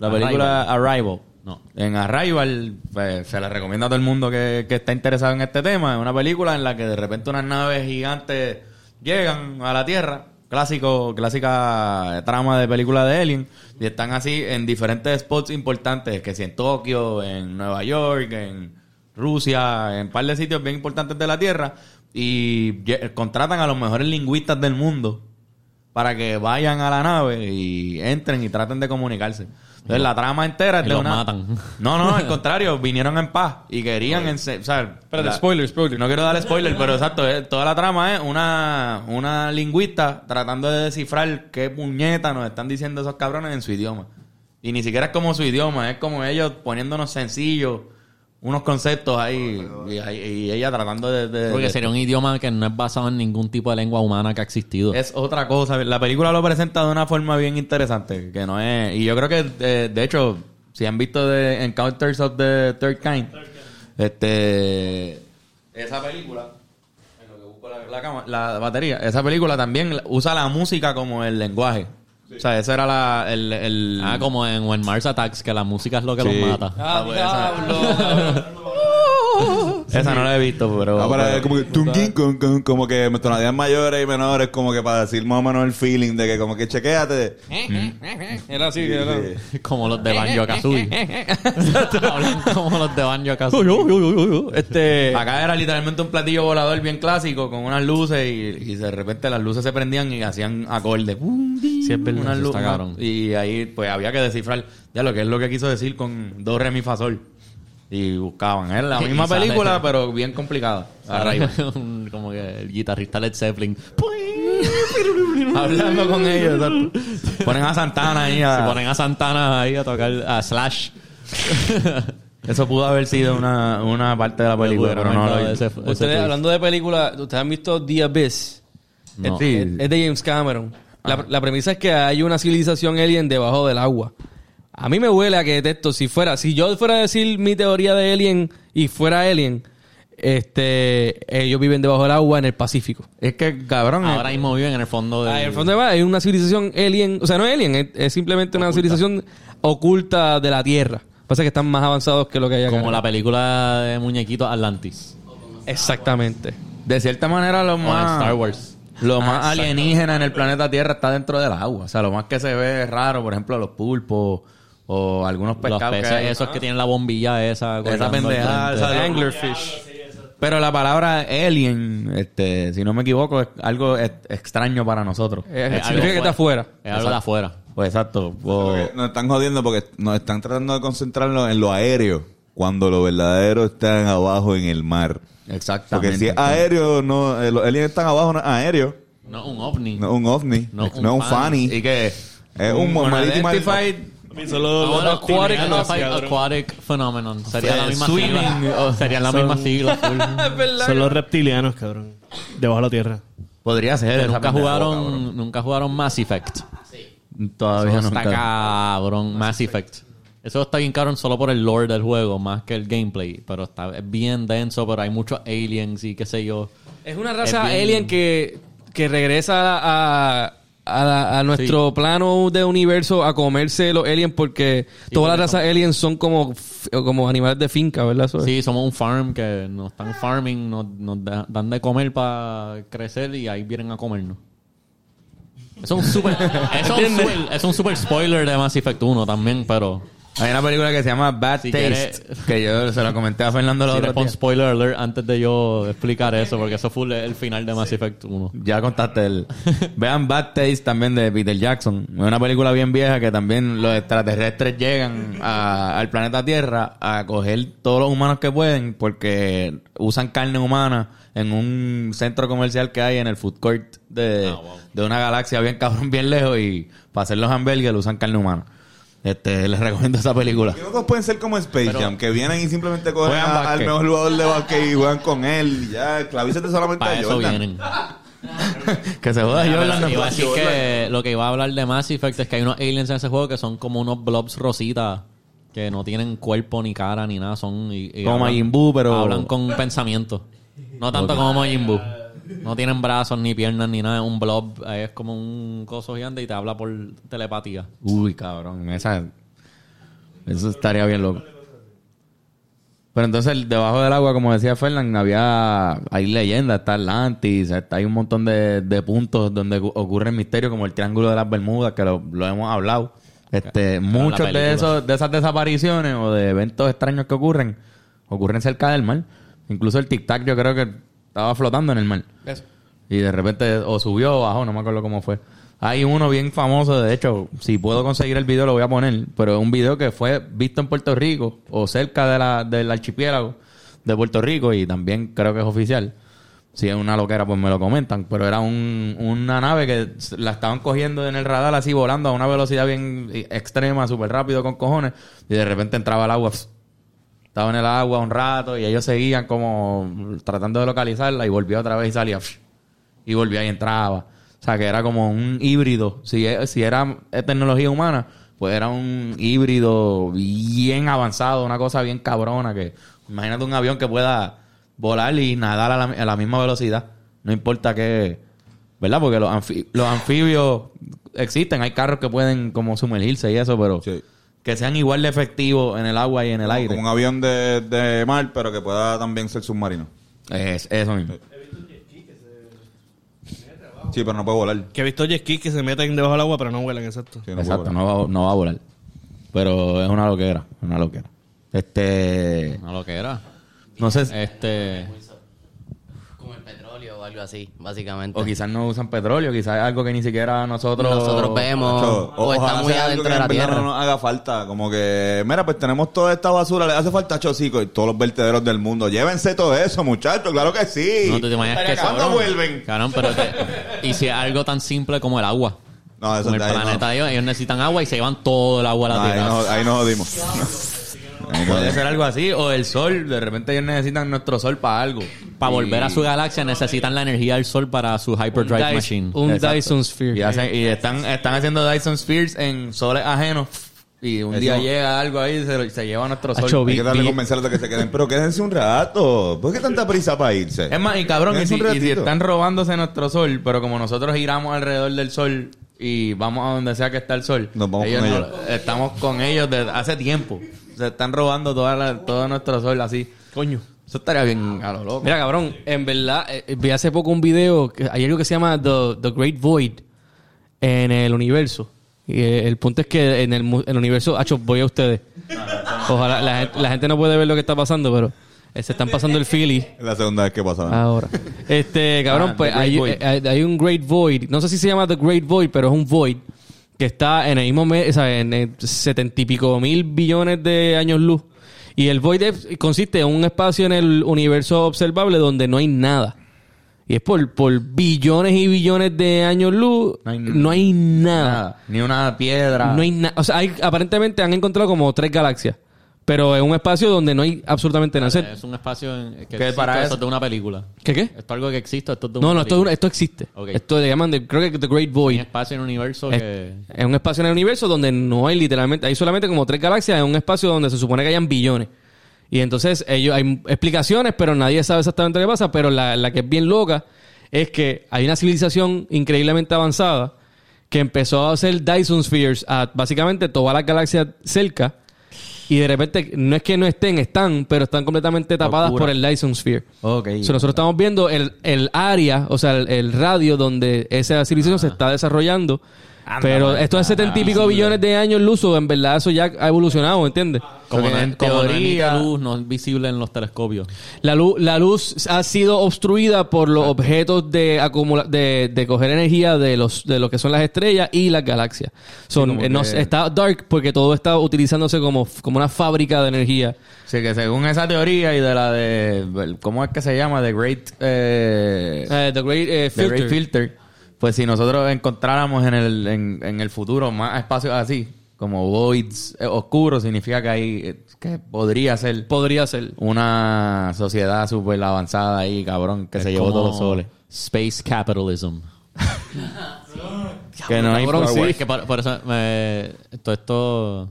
La película Arrival. No. En Arrival, pues, se la recomiendo a todo el mundo que, está interesado en este tema. Es una película en la que de repente unas naves gigantes llegan a la Tierra. Clásico, clásica trama de película de Alien. Y están así en diferentes spots importantes. Que si en Tokio, en Nueva York, en Rusia, en un par de sitios bien importantes de la Tierra. Y contratan a los mejores lingüistas del mundo para que vayan a la nave y entren y traten de comunicarse. Entonces la trama entera es y de los una... matan. No, no, al contrario, vinieron en paz y querían... ense- O sea, Espérate, la- spoiler, spoiler. No quiero dar spoiler, pero exacto, eh, toda la trama es una, una lingüista tratando de descifrar qué puñeta nos están diciendo esos cabrones en su idioma. Y ni siquiera es como su idioma, es como ellos poniéndonos sencillos unos conceptos ahí y, y ella tratando de... de- Porque de- sería un idioma que no es basado en ningún tipo de lengua humana que ha existido. Es otra cosa. La película lo presenta de una forma bien interesante. Que no es. Y yo creo que, eh, de hecho, si han visto de Encounters of the Third Kind, este. Esa película. En lo que busco la, la batería. Esa película también usa la música como el lenguaje. O sea, ese era la, el, el- Ah, como en When Mars Attacks, que la música es lo que Sí. los mata. Ah, pues, diablo. Esa no la he visto, pero. Ah, pero pero- es como que, tunguín, con- con- como que tonalidades mayores y menores, como que para decir más o menos el feeling de que como que chequéate. Era así, era. Como los de Banjo Kazooie. Como los de Banjo Kazooie. Este. Acá era literalmente un platillo volador bien clásico con unas luces y, y de repente las luces se prendían y hacían acordes. Sí, es verdad, Unas. Y ahí pues había que descifrar ya lo que es lo que quiso decir con do, re, mi, fa, sol. Y buscaban. Es la Y misma película pero bien complicada. A raíz. Un- como que el guitarrista Led Zeppelin. Hablando con ellos. exacto. Ponen a Santana ahí a... Se ponen a Santana ahí a tocar a Slash. Eso pudo haber sido una, una parte de la película, pero no lo Ese- Ustedes, hablando de películas, ¿ustedes han visto The Abyss? No. Sí. Es, es de James Cameron. La, la premisa es que hay una civilización alien debajo del agua. A mí me huele a que detesto. Si fuera, si yo fuera a decir mi teoría de alien y fuera alien, este, ellos viven debajo del agua en el Pacífico. Es que, cabrón... Ahora eh, mismo viven en el fondo de. Ah, en el fondo de hay una civilización alien, o sea, no es alien, es, es simplemente una civilización oculta de la Tierra. Pasa que están más avanzados que lo que hay acá. Como la película de muñequitos Atlantis. Exactamente. de cierta manera lo más... Star Wars. Lo más alienígena en el planeta Tierra está dentro del agua. O sea, lo más que se ve raro, por ejemplo, los pulpos o algunos Los peces que hay. esos que tienen la bombilla esa. pendejada, frente. esa de- Anglerfish. Pero la palabra alien, este, si no me equivoco, es algo ex- extraño para nosotros. Eh, algo significa que fuera. está afuera. Es algo de afuera. Pues exacto. O- Porque Nos están jodiendo porque nos están tratando de concentrarnos en lo aéreo, cuando lo verdadero está abajo en el mar. exactamente. Porque si es aéreo, no, eh, los aliens están abajo, no es aéreo, No, un ovni. no es un ovni, No, no, un es un. Y que Es un Solo los Ahora, aquatic, aquatic, phenomenon. Sería la misma swimming, sigla. o- Serían la son- misma sigla. full. Es verdad. Son los reptilianos, cabrón. Debajo de la tierra. podría ser. nunca jugaron, nunca jugaron Mass Effect. Todavía no. está cabrón, Mass Effect. Eso está bien cabrón solo por el lore del juego, más que el gameplay. Pero está es bien denso, pero hay muchos aliens y qué sé yo. Es una raza Es bien- alien que, que regresa a, a, la- a nuestro plano de universo a comerse los aliens porque todas las razas aliens son como, como animales de finca, ¿verdad? Sí, somos un farm que nos están farming, nos, nos da- dan de comer para crecer y ahí vienen a comernos. Eso es un super, es un super, es un super spoiler de Mass Effect 1 también, pero Hay una película que se llama Bad Si Taste. quieres- Que yo se la comenté a Fernando la si otra spoiler alert antes de yo explicar eso, porque eso fue el final de Mass Effect 1. Ya contaste el. Vean Bad Taste también de Peter Jackson. Es una película bien vieja que también los extraterrestres llegan a- al planeta Tierra a coger todos los humanos que pueden porque usan carne humana en un centro comercial que hay en el food court de, de una galaxia bien cabrón, bien lejos y para hacer los hamburgues usan carne humana. Este, les recomiendo esa película. ¿Qué locos pueden ser como Space Jam? Que vienen y simplemente cogen a- al mejor jugador de básquet y juegan con él. y Ya, clavícete solamente Para a eso Jordan. vienen. que se joda Jordan. Pero iba a decir Jordan. que lo que iba a hablar de Mass Effect es que hay unos aliens en ese juego que son como unos blobs rositas que no tienen cuerpo ni cara ni nada, son y- y Como hablan- Majin Buu, pero- hablan con pensamiento. No tanto como Majin Buu. No tienen brazos ni piernas ni nada, es un blob, es como un coso gigante y te habla por telepatía. Uy, cabrón, esa eso estaría bien loco. Pero entonces debajo del agua, como decía Fernan, había hay leyendas, está Atlantis, está, hay un montón de, de puntos donde gu- ocurre el misterio, como el Triángulo de las Bermudas, que lo, lo hemos hablado. Este, muchos de esos, de esas desapariciones o de eventos extraños que ocurren, ocurren cerca del mar. Incluso el tic tac yo creo que estaba flotando en el mar. Eso. Y de repente o subió o bajó, no me acuerdo cómo fue. Hay uno bien famoso, de hecho, si puedo conseguir el video lo voy a poner, pero es un video que fue visto en Puerto Rico o cerca de la, del archipiélago de Puerto Rico y también creo que es oficial. Si es una loquera, pues me lo comentan. Pero era un, una nave que la estaban cogiendo en el radar así volando a una velocidad bien extrema, súper rápido con cojones. Y de repente entraba el agua pss, estaba en el agua un rato y ellos seguían como tratando de localizarla y volvía otra vez y salía y volvía y entraba. O sea, que era como un híbrido. Si, e- si era tecnología humana, pues era un híbrido bien avanzado, una cosa bien cabrona que imagínate un avión que pueda volar y nadar a la, misma velocidad. No importa qué, ¿verdad? Porque los, los anfibios existen, hay carros que pueden como sumergirse y eso, pero Sí. Que sean igual de efectivos en el agua y en el Como- aire. Como un avión de, de mar, pero que pueda también ser submarino. Es eso mismo. Sí, pero no puede volar. Que he visto jet skis que se meten debajo del agua, pero no vuelan, exacto. Sí, no puede Exacto, no va, no va a volar. Pero es una loquera, una loquera. Este, No lo que era. no sé, Este. Como el algo así, básicamente. o quizás no usan petróleo, quizás es algo que ni siquiera nosotros... Nosotros vemos Macho, o, está muy adentro que de la tierra. No nos haga falta. Como que, mira, pues tenemos toda esta basura, le hace falta chocico y todos los vertederos del mundo. Llévense todo eso, muchachos, claro que sí. No te imaginas que ¿Cuándo vuelven? Cabrón, pero te- y si es algo tan simple como el agua. No, eso Como el ahí no. planeta de ellos, ellos necesitan agua y se llevan todo el agua a la No, ahí, tierra. no, ahí nos jodimos. Puede ser algo así, o el sol, de repente ellos necesitan nuestro sol para algo. Para Y- volver a su galaxia necesitan la energía del sol para su hyperdrive Dyson- machine. un Exacto. Dyson Sphere. Y, hacen- y están, están haciendo Dyson Spheres en soles ajenos. Y un Eso- día llega algo ahí y se, se lleva nuestro sol. Acho, Hay que darle convencerlos de que se queden. Pero quédense un rato. ¿Por qué tanta prisa para irse? Es más, y cabrón, y Es si, un y si están robándose nuestro sol, pero como nosotros giramos alrededor del sol y vamos a donde sea que está el sol, Nos vamos ellos con no- ellos. estamos con ellos desde hace tiempo. Se están robando toda la- todo nuestro sol así. Coño. Eso estaría bien a lo loco. Mira, cabrón, en verdad, eh, vi hace poco un video, que hay algo que se llama The, The Great Void en el universo. Y eh, el punto es que en el, mu- el universo, acho, voy a ustedes. Ojalá, la, gente- la gente no puede ver lo que está pasando, pero eh, se están pasando el Philly Es la segunda vez que pasa. ahora. Este, cabrón, Ah, pues The Great hay, Void. eh, hay, hay un Great Void. No sé si se llama The Great Void, pero es un Void que está en el mismo, me- o sea, en setenta y pico mil billones de años luz. Y el Void consiste en un espacio en el universo observable donde no hay nada. Y es por, por billones y billones de años luz, No hay- no hay nada. Nada, ni una piedra. No hay nada. O sea, hay, aparentemente han encontrado como tres galaxias. Pero en un espacio donde no hay absolutamente nada. Es un espacio en, que existe, para eso es de una película. ¿Qué qué? Esto es algo que existe, esto es de No, una no, esto, es película. esto existe. Esto le llaman, de- creo que The Great Un Void. espacio en un universo Es, que... es un espacio en el universo donde no hay literalmente, hay solamente como tres galaxias en un espacio donde se supone que hayan billones. Y entonces ellos hay explicaciones, pero nadie sabe exactamente qué pasa. Pero la, la que es bien loca es que hay una civilización increíblemente avanzada que empezó a hacer Dyson Spheres a básicamente todas las galaxias cerca. Y de repente, no es que no estén, están, pero están completamente tapadas Locura. por el Dyson Sphere. Ok. O sea, nosotros estamos viendo el, el área, o sea, el, el radio donde esa civilización se está desarrollando. Anda, pero esto es setenta y pico billones de años luz, o en verdad eso ya ha evolucionado, ¿entiendes? Como, no- en como teoría- luz no es visible en los telescopios. La luz, la luz ha sido obstruida por los objetos de acumula de, de coger energía de los de lo que son las estrellas y las galaxias. Son, eh, no- que- está dark porque todo está utilizándose como, como una fábrica de energía. Sí, que según esa teoría y de la de... ¿Cómo es que se llama? The Great... eh, Eh, the Great eh, The. Great Filter. Pues si nosotros encontráramos en el, en, en el futuro más espacios así, como voids eh, oscuros, significa que hay... eh, que podría ser Podría ser. una sociedad súper avanzada ahí, cabrón, que Es se llevó como todos los soles. Space capitalism. Que no hay cabrón, sí. Es que por, por eso me- todo esto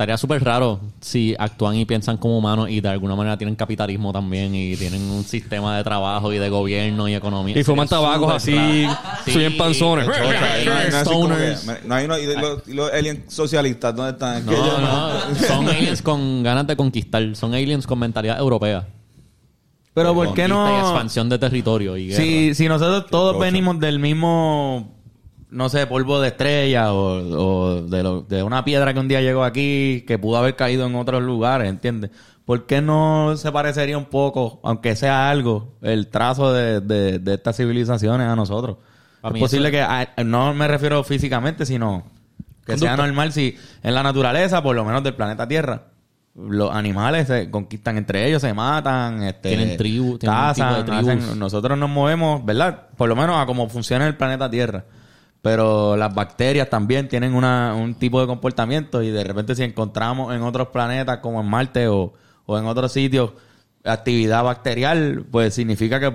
estaría súper raro si actúan y piensan como humanos y de alguna manera tienen capitalismo también y tienen un sistema de trabajo y de gobierno y economía. Y fuman tabacos así, soy bien panzones. No hay- no no uno- y los, y los aliens socialistas, ¿dónde están? No, ellos- no, son aliens con ganas de conquistar, son aliens con mentalidad europea. Pero ¿por qué no...? expansión de territorio y guerra. Si, si nosotros todos venimos del mismo, no sé, polvo de estrella o, o de, lo- de una piedra que un día llegó aquí, que pudo haber caído en otros lugares, ¿entiendes? ¿Por qué no se parecería un poco, aunque sea algo, el trazo de, de, de estas civilizaciones a nosotros? Para es posible eso- que, no me refiero físicamente, sino que sea normal si en la naturaleza, por lo menos del planeta Tierra, los animales se conquistan entre ellos, se matan, este, Tienen tribu- tienen un cazan, tipo de tribus. hacen- nosotros nos movemos, ¿verdad? Por lo menos a cómo funciona el planeta Tierra. Pero las bacterias también tienen una, un tipo de comportamiento y de repente si encontramos en otros planetas como en Marte o, o en otros sitios actividad bacterial, pues significa que...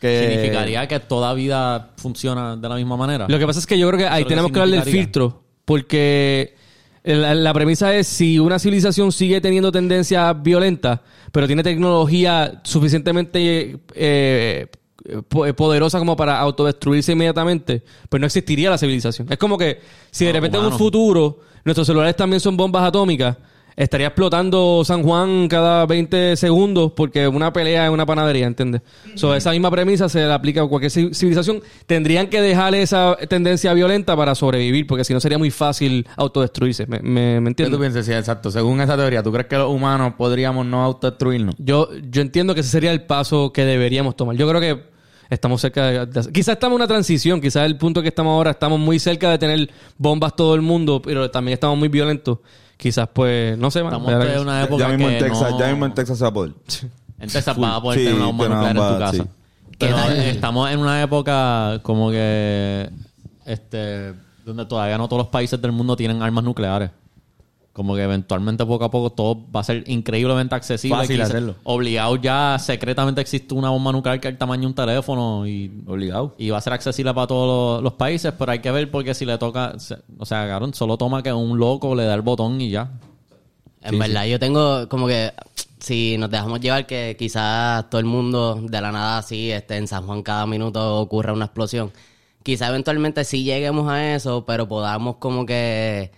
que Significaría que toda vida funciona de la misma manera. Lo que pasa es que yo creo que ahí tenemos que que hablar del filtro, porque la, la premisa es si una civilización sigue teniendo tendencias violentas, pero tiene tecnología suficientemente eh, poderosa como para autodestruirse inmediatamente, pues no existiría la civilización. Es como que si de No, repente en un futuro nuestros celulares también son bombas atómicas, estaría explotando San Juan cada 20 segundos porque una pelea es una panadería, ¿entiendes? So, esa misma premisa se le aplica a cualquier ci- civilización. Tendrían que dejar esa tendencia violenta para sobrevivir, porque si no sería muy fácil autodestruirse. ¿Me, me, me ¿Qué tú entiendes? piensas? Sí, exacto. Según esa teoría, ¿tú crees que los humanos podríamos no autodestruirnos? Yo, yo entiendo que ese sería el paso que deberíamos tomar. Yo creo que estamos cerca de... de- quizás estamos en una transición, quizás el punto que estamos ahora, estamos muy cerca de tener bombas todo el mundo, pero también estamos muy violentos. Quizás pues, no sé, man, Estamos en una época ya mismo que en Texas, no- ya mismo en Texas se va a poder. En Texas vas a poder Sí, tener una bomba nuclear en tu casa. estamos en una época como que este donde todavía no todos los países del mundo tienen armas nucleares. Como que eventualmente poco a poco todo va a ser increíblemente accesible. Fácil hacerlo. Obligado ya secretamente existe una bomba nuclear que es el tamaño de un teléfono y Obligado. y va a ser accesible para todos los, los países, pero hay que ver porque si le toca, se- o sea, cabrón, solo toma que un loco le da el botón y ya. En verdad, yo tengo como que si nos dejamos llevar que quizás todo el mundo de la nada así, este, en San Juan cada minuto ocurra una explosión. Quizás eventualmente sí lleguemos a eso, pero podamos como que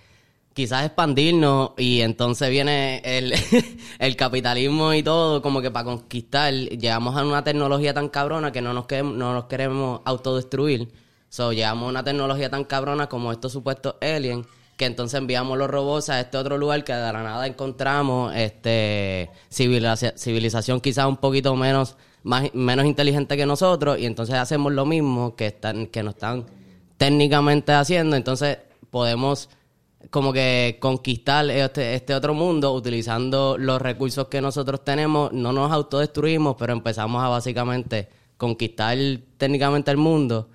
quizás expandirnos y entonces viene el, capitalismo y todo como que para conquistar llegamos a una tecnología tan cabrona que no nos, queremos, no nos queremos autodestruir. So, llegamos a una tecnología tan cabrona como estos supuestos aliens que entonces enviamos los robots a este otro lugar que de la nada encontramos este civiliza- civilización quizás un poquito menos menos inteligente que nosotros y entonces hacemos lo mismo que están que nos están técnicamente haciendo entonces podemos como que conquistar este, este otro mundo utilizando los recursos que nosotros tenemos no nos autodestruimos pero empezamos a básicamente conquistar técnicamente el mundo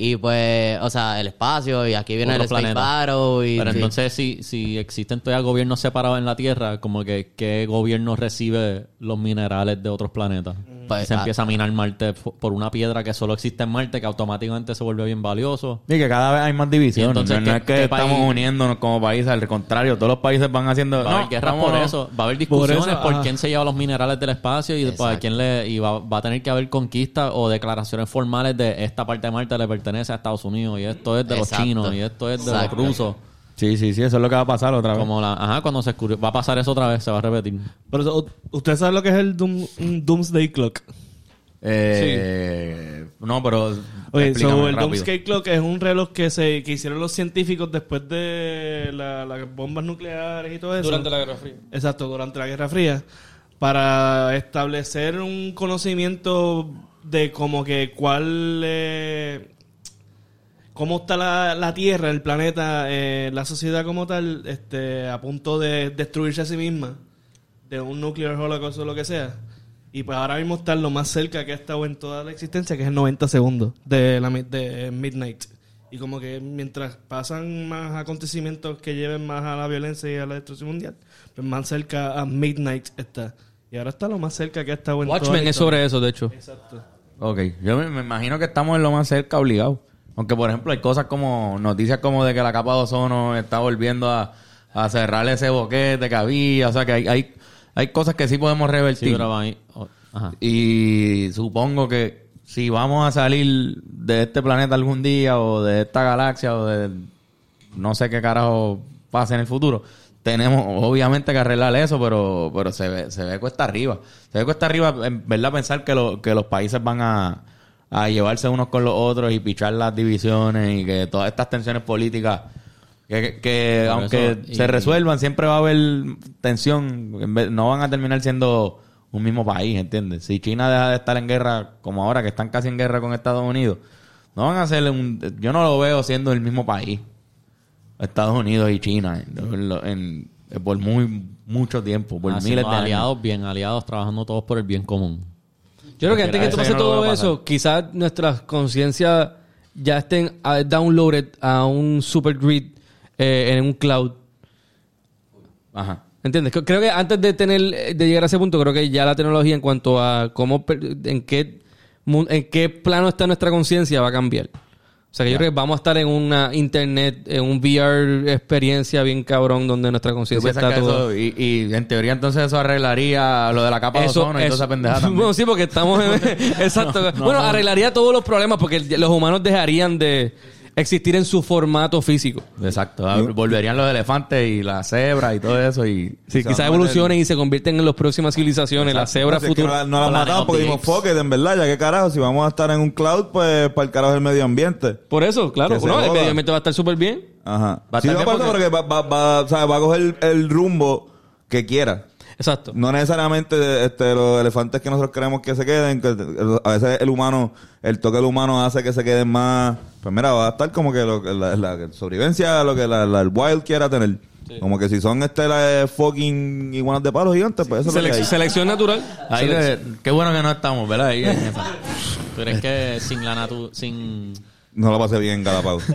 y pues o sea el espacio y aquí viene Otro el planeta. Y Pero sí. entonces, si, si existen todavía gobiernos separados en la Tierra, como que qué gobierno recibe los minerales de otros planetas. Pues, se ah. empieza a minar Marte por una piedra que solo existe en Marte, que automáticamente se vuelve bien valioso. Y que cada vez hay más divisiones. Entonces, no, no ¿qué- es que estamos país- uniéndonos como país, al contrario, todos los países van haciendo. Va a haber no, guerras por eso, va a haber discusiones por, eso, quién se lleva los minerales del espacio y Exacto. quién le y va, va a tener que haber conquistas o declaraciones formales de esta parte de Marte le pertenece a Estados Unidos y esto es de los chinos y esto es de Exacto. los rusos. Sí, sí, sí, eso es lo que va a pasar otra vez. Como la, ajá, cuando se escurrió, va a pasar eso otra vez, se va a repetir. Pero eso, ¿usted sabe lo que es el Doom- Doomsday Clock? Eh, No, pero. Oye, so, el rápido. Doomsday Clock es un reloj que se que hicieron los científicos después de la- las bombas nucleares y todo eso. Durante la Guerra Fría. Exacto, durante la Guerra Fría. Para establecer un conocimiento de como que cuál... eh, cómo está la, la Tierra, el planeta, eh, la sociedad como tal, este, a punto de destruirse a sí misma, de un nuclear holocaust o lo que sea. Y pues ahora mismo está lo más cerca que ha estado en toda la existencia, que es el 90 segundos de, la, de Midnight. Y como que mientras pasan más acontecimientos que lleven más a la violencia y a la destrucción mundial, pues más cerca a Midnight está. Y ahora está lo más cerca que ha estado en toda Watchmen la es sobre eso, de hecho. Exacto. Ok, yo me, me imagino que estamos en lo más cerca obligado. Aunque, por ejemplo, hay cosas como noticias como de que la capa de ozono está volviendo a, a cerrar ese boquete que había. O sea, que hay, hay, hay cosas que sí podemos Sí, revertir. pero va ahí- oh, ajá. Y supongo que si vamos a salir de este planeta algún día o de esta galaxia o de no sé qué carajo pase en el futuro, tenemos obviamente que arreglar eso, pero pero se ve, se ve cuesta arriba. Se ve cuesta arriba, en verdad, pensar que, lo- que los países van a, a llevarse unos con los otros y pichar las divisiones y que todas estas tensiones políticas, que, que Por aunque eso, y- se resuelvan, siempre va a haber tensión. No van a terminar siendo un mismo país, ¿entiendes? Si China deja de estar en guerra, como ahora que están casi en guerra con Estados Unidos, no van a ser un... Yo no lo veo siendo el mismo país. Estados Unidos y China en- en- por muy mucho tiempo, por Haciendo miles de años. aliados, bien aliados, trabajando todos por el bien común. Yo creo que antes que pase no todo eso, quizás nuestras conciencias ya estén downloaded a un super grid eh, en un cloud. Ajá. ¿Entiendes? Creo- que antes de tener de llegar a ese punto, creo que ya la tecnología en cuanto a cómo en qué en qué plano está nuestra conciencia va a cambiar. O sea, que yo creo que vamos a estar en una internet, en un VR experiencia bien cabrón donde nuestra ¿Tú conciencia está todo. eso- y, y en teoría entonces eso arreglaría lo de la capa de ozono y toda esa pendejada también. Bueno, sí, porque estamos en... Exacto. bueno, arreglaría todos los problemas porque los humanos dejarían de existir en su formato físico. Exacto. Volverían los elefantes y las cebras y todo eso y... Sí, quizás evolucionen y se convierten en las próximas civilizaciones, las cebras que futuras. No, la- no la Planet matamos porque dijimos, fuck it, en verdad, ya que carajo, si vamos a estar en un cloud, pues para el carajo del medio ambiente. Por eso, claro. No, el medio ambiente va a estar súper bien. Ajá. Va a Sí, estar no, bien porque- porque va, va, va, o sea, va a coger el, el rumbo que quiera. Exacto. No necesariamente este, los elefantes que nosotros queremos que se queden, que a veces el humano, el toque del humano hace que se queden más. Pues mira, va a estar como que lo, que la, la sobrevivencia, lo que la, la- el wild quiera tener. Como que si son este la, fucking iguanas de palos gigantes, pues eso es lo que hay. selección natural. Ahí de- qué bueno que no estamos, ¿verdad? Ahí en esa. ¿Tú crees que sin la natu sin No lo pasé bien en Galápagos.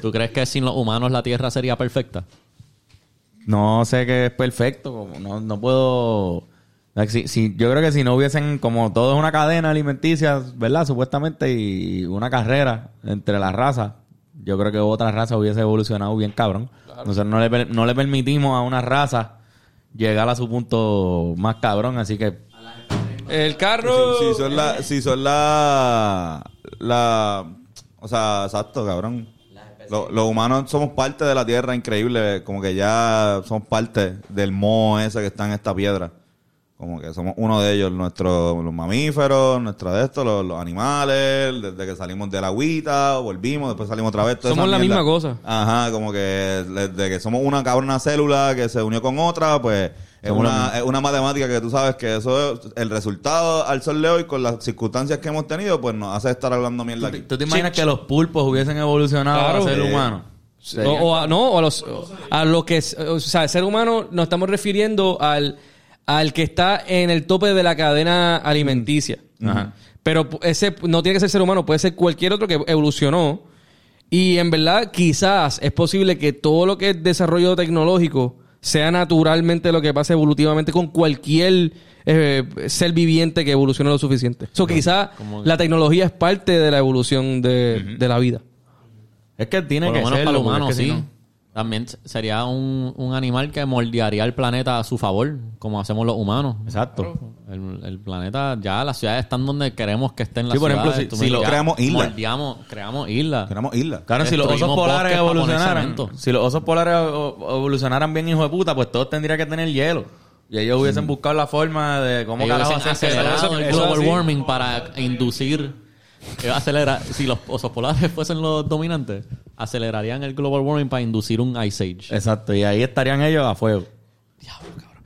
¿Tú crees que sin los humanos la Tierra sería perfecta? No sé qué es perfecto. como No, no puedo... like, si- si- yo creo que si no hubiesen como todo es una cadena alimenticia, ¿verdad? Supuestamente y una carrera entre las razas, yo creo que otra raza hubiese evolucionado bien cabrón. Nosotros no le, no le permitimos a una raza llegar a su punto más cabrón, así que El carro. Si, si son la, si son la, la, o sea, exacto, cabrón. Lo- los humanos somos parte de la tierra, increíble, como que ya somos parte del moho ese que está en esta piedra. Como que somos uno de ellos, nuestros los mamíferos, nuestro de estos, los, los animales, desde que salimos de la agüita, volvimos, después salimos otra vez. toda Somos esa la mierda. misma cosa. Ajá, como que desde que somos una cabrona célula que se unió con otra, pues es una, es una matemática que tú sabes que eso es el resultado al sol de hoy con las circunstancias que hemos tenido, pues nos hace estar hablando mierda aquí. ¿tú te imaginas que los pulpos hubiesen evolucionado Claro. a ser Sí. humanos? O, o a, no, o a, los, a lo que es, o sea, el ser humano nos estamos refiriendo al, al que está en el tope de la cadena alimenticia. Ajá. Pero ese no tiene que ser ser humano, puede ser cualquier otro que evolucionó. Y en verdad, quizás es posible que todo lo que es desarrollo tecnológico sea naturalmente lo que pasa evolutivamente con cualquier eh, ser viviente que evolucione lo suficiente. Eso quizás la tecnología es parte de la evolución de, de la vida. Es que tiene Por que lo menos ser para los humanos, sí. También sería un, un animal que moldearía el planeta a su favor, como hacemos los humanos. Exacto. El, el planeta, ya las ciudades están donde queremos que estén las Sí, por ejemplo, ciudades. si- Tú si me lo creamos islas. moldeamos- creamos islas. Tenemos islas. Claro, si los osos polares evolucionaran, si los osos polares evolucionaran bien, hijo de puta, pues todos tendrían que tener hielo. Y ellos hubiesen buscado la forma de cómo Ellos carajo hacer acelerado eso- el global warming para inducir acelera si los osos polares fuesen los dominantes acelerarían el global warming para inducir un ice age Exacto, y ahí estarían ellos a fuego.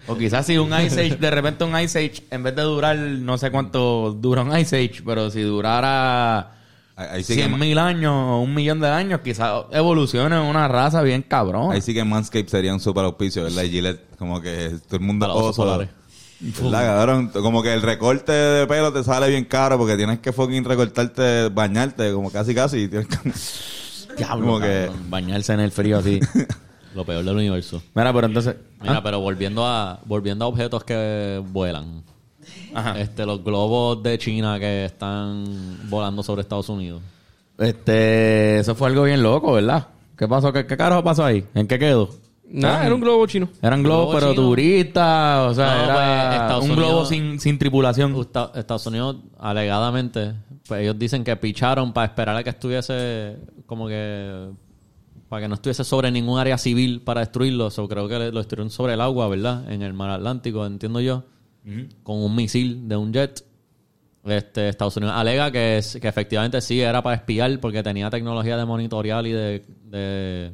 O quizás si un Ice Age, de repente un Ice Age, en vez de durar, no sé cuánto dura un Ice Age, pero si durara Ahí, ahí sí que, 100 mil años o un millón de años, quizás evolucione una raza bien cabrón. ahí sí que Manscape sería un super auspicio, ¿verdad? Y Gillette, como que todo el mundo Para los osos oso. polares. ¿Verdad, cabrón? Como que el recorte de pelo te sale bien caro porque tienes que fucking recortarte, bañarte, como casi casi. Tienes que... Diablo, como que- bañarse en el frío así. lo peor del universo Mira, pero entonces... mira ¿ah? pero volviendo a volviendo a objetos que vuelan Ajá. este los globos de China que están volando sobre Estados Unidos Este, eso fue algo bien loco, ¿verdad? ¿Qué pasó? ¿Qué, qué carajo pasó ahí? ¿En qué quedó? Nada, era un globo chino. Eran globos, Globo pero chino. turistas, o sea, No, era pues, un Unidos- globo sin, sin tripulación. Estados Unidos, alegadamente, pues ellos dicen que picharon para esperar a que estuviese como que para que no estuviese sobre ningún área civil para destruirlo. So, creo que lo destruyeron sobre el agua, ¿verdad? En el mar Atlántico, entiendo yo, con un misil de un jet. Este, Estados Unidos alega que, es- que efectivamente sí era para espiar porque tenía tecnología de monitorear y de, de,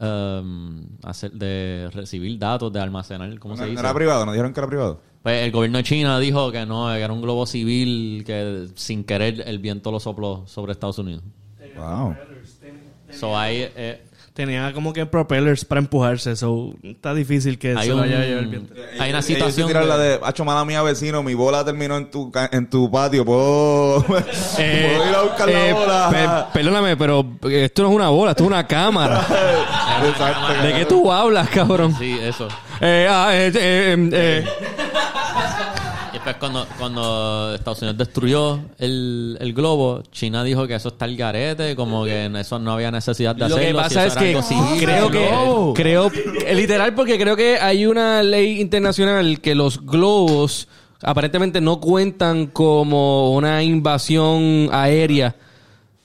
um, hacer, de recibir datos, de almacenar, ¿cómo No, se no dice? era privado, nos dijeron que era privado. Pues el gobierno de China dijo que no, que era un globo civil que sin querer el viento lo sopló sobre Estados Unidos. Wow. So hay, eh, Tenía como que propellers para empujarse, so está difícil que hay, se un- lo vaya a llevar el viento. hay una Ellos situación. se tiran la de- de, hacho mala mía vecino, mi bola terminó en tu, ca- en tu patio, puedo, puedo ir a buscar la Eh, bola. per- perdóname, pero esto no es una bola, esto es una cámara. Exacto. ¿De qué tú hablas, cabrón? Sí, eso. Eh, ah, eh, eh, eh, después cuando, cuando Estados Unidos destruyó el, el globo, China dijo que eso está el garete, como que en eso no había necesidad de Lo hacerlo. que si pasa es que creo ¿no? que creo eh, literal porque creo que hay una ley internacional que los globos aparentemente no cuentan como una invasión aérea.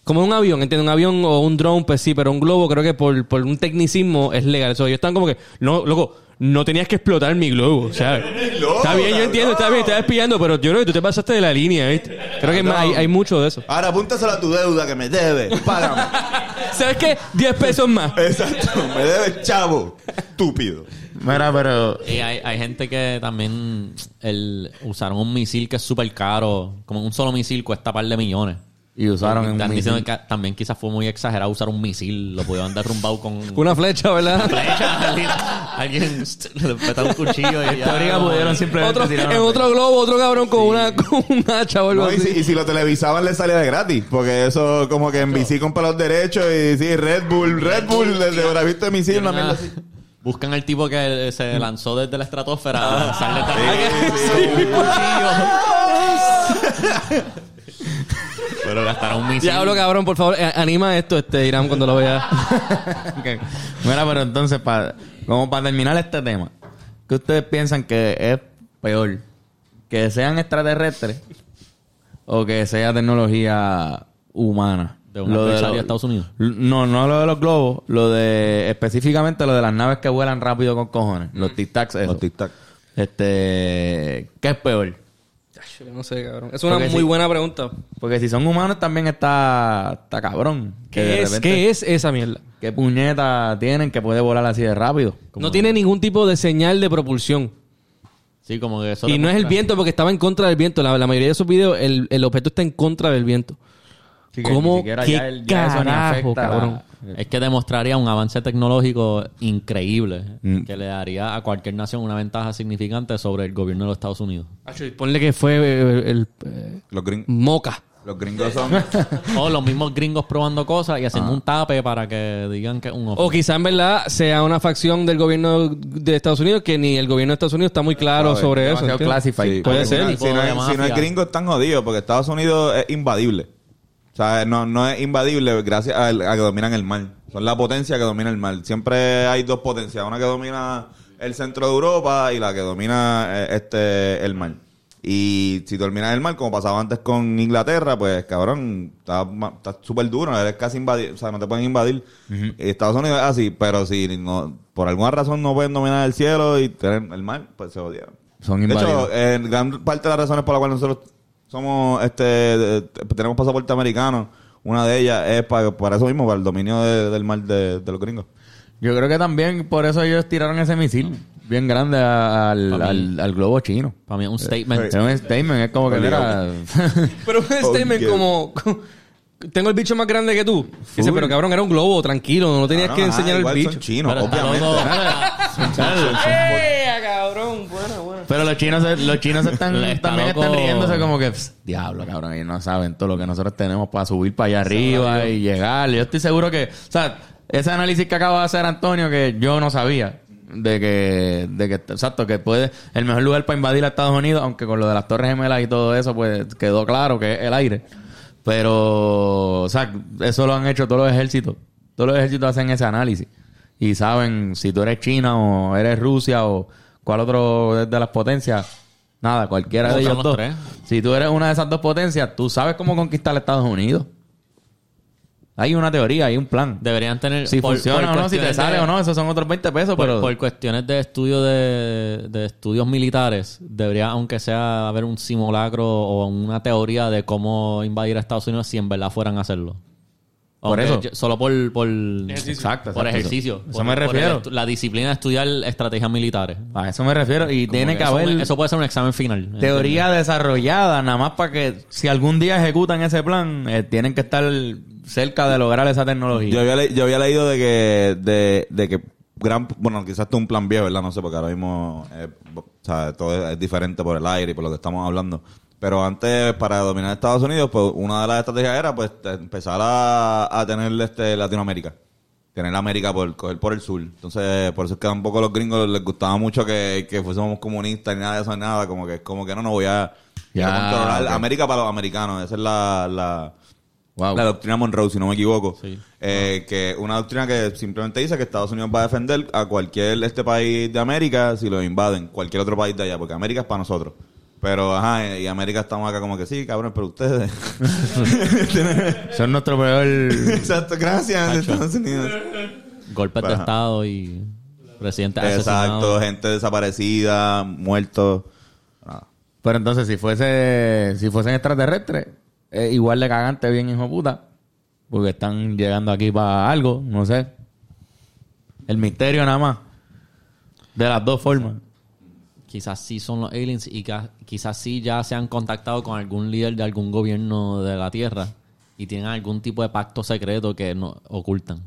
Como un avión, ¿entiendes? Un avión o un drone, pues sí, pero un globo creo que por, por un tecnicismo es legal. Eso, ellos están como que, no, loco, no tenías que explotar mi globo. O sea, está bien, yo entiendo, está bien, estás espiando, pero yo creo que tú te pasaste de la línea, ¿viste? Creo que hay, hay mucho de eso. Ahora apúntaselo a tu deuda que me debe. Págame. ¿Sabes qué? 10 pesos más. Exacto. Me debes chavo. Estúpido. Mira, pero... Y hay, hay gente que también el, usaron un misil que es súper caro. Como un solo misil cuesta par de millones. Y usaron un misil. que también quizás fue muy exagerado usar un misil. Lo pudieron derrumbar con Una flecha, ¿verdad? flecha. Alguien, alguien le peta un cuchillo y ya. teoría pudieron simplemente Otro, tirar en una otro globo, otro cabrón con una con un hacha o algo No, y, así. si, y si lo televisaban le salía de gratis. Porque eso como que en bici compra los derechos y sí, Red Bull, Red Bull, desde Bravito de misil, una mierda así. Buscan al tipo que se lanzó desde la estratosfera a sale también Pero gastaron un misil. Diablo, cabrón, por favor, anima esto, este Irán, cuando lo vea. Ok. Mira, pero entonces, para, como para terminar este tema, ¿qué ustedes piensan que es peor? ¿Que sean extraterrestres o que sea tecnología humana? De un adversario de Estados Unidos. No, no lo de los globos, lo de específicamente lo de las naves que vuelan rápido con cojones, los tic-tacs. esos. Los tic-tac. Este, ¿qué es peor? Yo no sé, cabrón. Es una Porque muy buena pregunta. Porque si son humanos también está, está cabrón. Que ¿Qué es, repente- ¿Qué es esa mierda? ¿Qué puñeta tienen que puede volar así de rápido? No tiene ningún tipo de señal de propulsión. Sí, como que eso Y no es el viento porque estaba en contra del viento. La, la mayoría de esos videos, el, el objeto está en contra del viento. Sí, que ni ¿Cómo? siquiera ¿Qué ya el- ya eso ni carajo, afecta la- cabrón? Es que demostraría un avance tecnológico increíble Mm. que le daría a cualquier nación una ventaja significante sobre el gobierno de los Estados Unidos. Ponle que fue eh, el, eh, Los, gring- Moca. los gringos son... O los mismos gringos probando cosas y Ah. haciendo un tape para que digan que es un O quizá en verdad sea una facción del gobierno de Estados Unidos que ni el gobierno de Estados Unidos está muy claro sobre eso. demasiado ¿entiendes? classified. Sí, Puede porque ser. Si, Tipo no de mafia. si no es gringo, están jodidos porque Estados Unidos es invadible. O sea, no, no es invadible gracias a, que dominan el mar. Son la potencia que domina el mar. Siempre hay dos potencias. Una que domina el centro de Europa y la que domina eh, este el mar. Y si dominas el mar, como pasaba antes con Inglaterra, pues cabrón, está súper duro. Eres casi invadir, o sea, no te pueden invadir. Estados Unidos es así, pero si no, por alguna razón no pueden dominar el cielo y tener el mar, pues se odiaron. Son De invadidos. hecho, eh, gran parte de las razones por las cuales nosotros somos, este, tenemos pasaporte americano, una de ellas es para, para eso mismo, para el dominio de- del mar de, de los gringos. Yo creo que también por eso ellos tiraron ese misil bien grande al, al, al globo chino. Para mí es un Eh, statement. Es un statement, es como que mira... Pero un statement como... Tengo el bicho más grande que tú. Dice, pero cabrón, era un globo, tranquilo. No tenías Ah, que no, enseñar el bicho. son chinos, obviamente. Pero los chinos, los chinos están, Está también loco. están riéndose como que, "Pss, diablo, cabrón, ellos no saben todo lo que nosotros tenemos para subir para allá arriba y llegar. Yo estoy seguro que, o sea, ese análisis que acaba de hacer Antonio, que yo no sabía, de que, de que, exacto, que puede, el mejor lugar para invadir a Estados Unidos, aunque con lo de las Torres Gemelas y todo eso, pues quedó claro que es el aire. Pero, o sea, eso lo han hecho todos los ejércitos. Todos los ejércitos hacen ese análisis. Y saben si tú eres China o eres Rusia o cuál otro de las potencias. Nada, cualquiera de ellos los dos. tres. Si tú eres una de esas dos potencias, tú sabes cómo conquistar Estados Unidos. Hay una teoría, hay un plan. Deberían tener. Si por- funciona por o no, si te sale de- o no, esos son otros 20 pesos, Por, pero... por cuestiones de estudio de, de estudios militares, debería, aunque sea, haber un simulacro o una teoría de cómo invadir a Estados Unidos si en verdad fueran a hacerlo. Por eso. yo- Solo por, por, Exacto, por ejercicio. Eso Por- me el refiero. la disciplina de estudiar estrategias militares. A eso me refiero. Y Como tiene que, haber eso puede ser un examen final. teoría desarrollada, nada más para que si algún día ejecutan ese plan, eh, tienen que estar cerca de lograr esa tecnología. Yo había, le- yo había leído de que, de, de que gran, bueno, quizás esto es un plan viejo, ¿verdad? No sé, porque ahora mismo, eh, o sea, todo es, es diferente por el aire y por lo que estamos hablando. Pero antes, para dominar Estados Unidos, pues una de las estrategias era, pues, empezar a, a tener este Latinoamérica. Tener América por coger por el sur. Entonces, por eso es que un poco a los gringos les gustaba mucho que, que fuésemos comunistas y nada de eso, nada. Como que, como que no, no voy a, controlar. América para los americanos. Esa es la, la, Wow. la doctrina Monroe, si no me equivoco. Sí. Eh, que una doctrina que simplemente dice que Estados Unidos va a defender a cualquier este país de América si lo invaden, cualquier otro país de allá, porque América es para nosotros. Pero, ajá, y América estamos acá como que sí, cabrón, pero ustedes. Son nuestro peor... Exacto, gracias, Hacho. Estados Unidos. Golpes de. Estado y presidente Exacto, asesinado. gente desaparecida, muertos. Nada. Pero entonces, si fuese, si fuesen extraterrestres, es igual de cagante, bien hijo puta. Porque están llegando aquí para algo, no sé. El misterio nada más. De las dos formas. Quizás sí son los aliens y quizás sí ya se han contactado con algún líder de algún gobierno de la Tierra y tienen algún tipo de pacto secreto que no ocultan.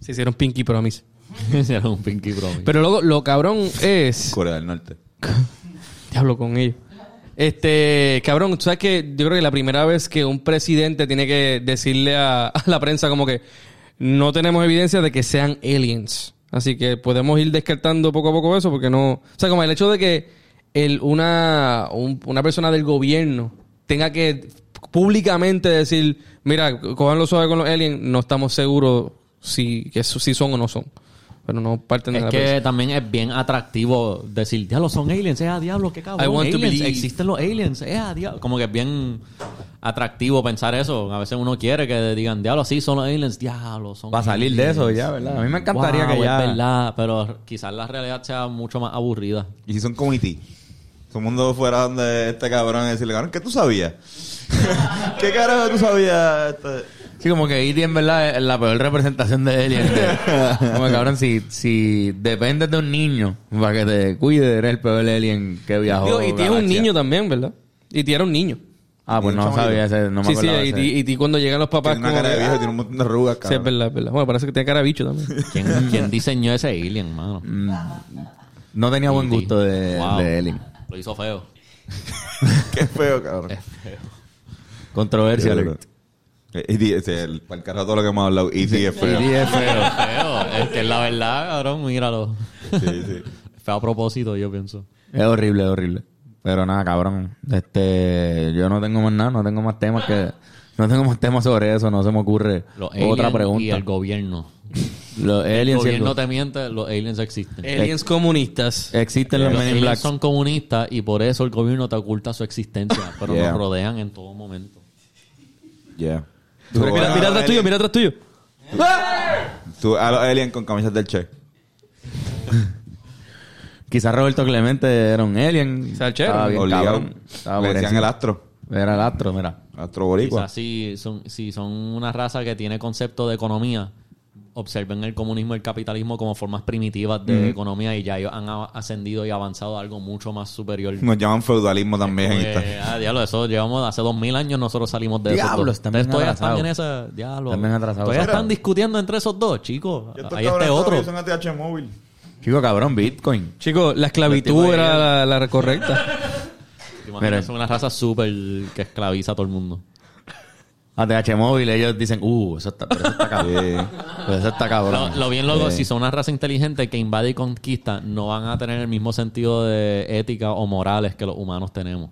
Se hicieron Pinky Promise. Hicieron un Pinky Promise. Pero luego, lo cabrón es... Corea del Norte. Diablo con ellos. Este, cabrón, tú sabes que yo creo que la primera vez que un presidente tiene que decirle a, a la prensa como que no tenemos evidencia de que sean aliens. Así que podemos ir descartando poco a poco eso porque no... O sea, como el hecho de que el, una, un- una persona del gobierno tenga que públicamente decir, mira, cojan los suave con los aliens, no estamos seguros si, que si son o no son. Pero no parten de Es la que también es bien atractivo decir, diablo, son aliens, eh, a diablo, qué I cabrón, want aliens, existen los aliens, eh, a diablo. Como que es bien atractivo pensar eso. A veces uno quiere que digan, diablo, sí, son los aliens, diablo, son Para salir de eso ya, ¿verdad? A mí me encantaría Wow, que ya... Es verdad, pero quizás la realidad sea mucho más aburrida. Y si son community. Todo el mundo fuera donde este cabrón y decirle, cabrón, ¿qué tú sabías? ¿Qué carajo tú sabías? Este? Sí, como que E.T. en verdad es la peor representación de Alien. como que, cabrón, si, si dependes de un niño para que te cuide, eres el peor alien que viajó. Digo, y tiene un galaxia. niño también, ¿verdad? Y ti era un niño. Ah, pues Y un no sabía ese, no me sí, sí, acordaba y y cuando llegan los papás Tiene una como cara de viejo y ah, tiene un montón de arrugas, Sí, es verdad, es verdad. Bueno, parece que tiene cara de bicho también. ¿Quién, quién diseñó ese alien, mano? No tenía buen gusto de, Wow. de Alien. Lo hizo feo. Qué feo, cabrón. Controversia. Sí, alert. Eh, E.T., ese, el, para el carajo todo lo que hemos hablado, es feo. Es feo. feo. Es que es la verdad, cabrón, míralo. Sí, sí. Feo a propósito, yo pienso. Es horrible, es horrible. Pero nada, cabrón. Este, yo no tengo más nada, no tengo más temas que... No tengo más temas sobre eso, no se me ocurre Los otra aliens pregunta. y el gobierno. Los aliens el gobierno go- te miente, los aliens existen. Aliens comunistas. existen los los Men in aliens Black. son comunistas y por eso el gobierno te oculta su existencia, pero Yeah. nos rodean en todo momento. Yeah. Mira, mira, mira atrás tuyo, mira atrás tuyo. Tú a los aliens con camisas del Che. Quizás Roberto Clemente era un alien. Quizás el Che Estaba era bien Obligado. cabrón. Estaba Le por decían encima. el astro. Era el astro, mira. Astro boricua. Quizás si son, si son una raza que tiene concepto de economía, observen el comunismo y el capitalismo como formas primitivas de economía y ya ellos han ascendido y avanzado a algo mucho más superior. Nos llaman feudalismo también. Como esta. que, ah, diablo, eso llevamos hace dos mil años nosotros salimos de Diablo, esos dos. están bien Ustedes todavía están en ese diablo. Están bien atrasados. Todavía están discutiendo entre esos dos, chicos. Ahí este otro. todavía son ATH móvil. Chico, cabrón, Bitcoin. Chicos, la esclavitud era la, la correcta. Mira. son una raza súper que esclaviza a todo el mundo. ATH móvil, ellos dicen, uh, eso está, pero eso está cabrón. Sí. Pero eso está cabrón. Lo, lo bien loco, Sí. si son una raza inteligente que invade y conquista, no van a tener el mismo sentido de ética o morales que los humanos tenemos.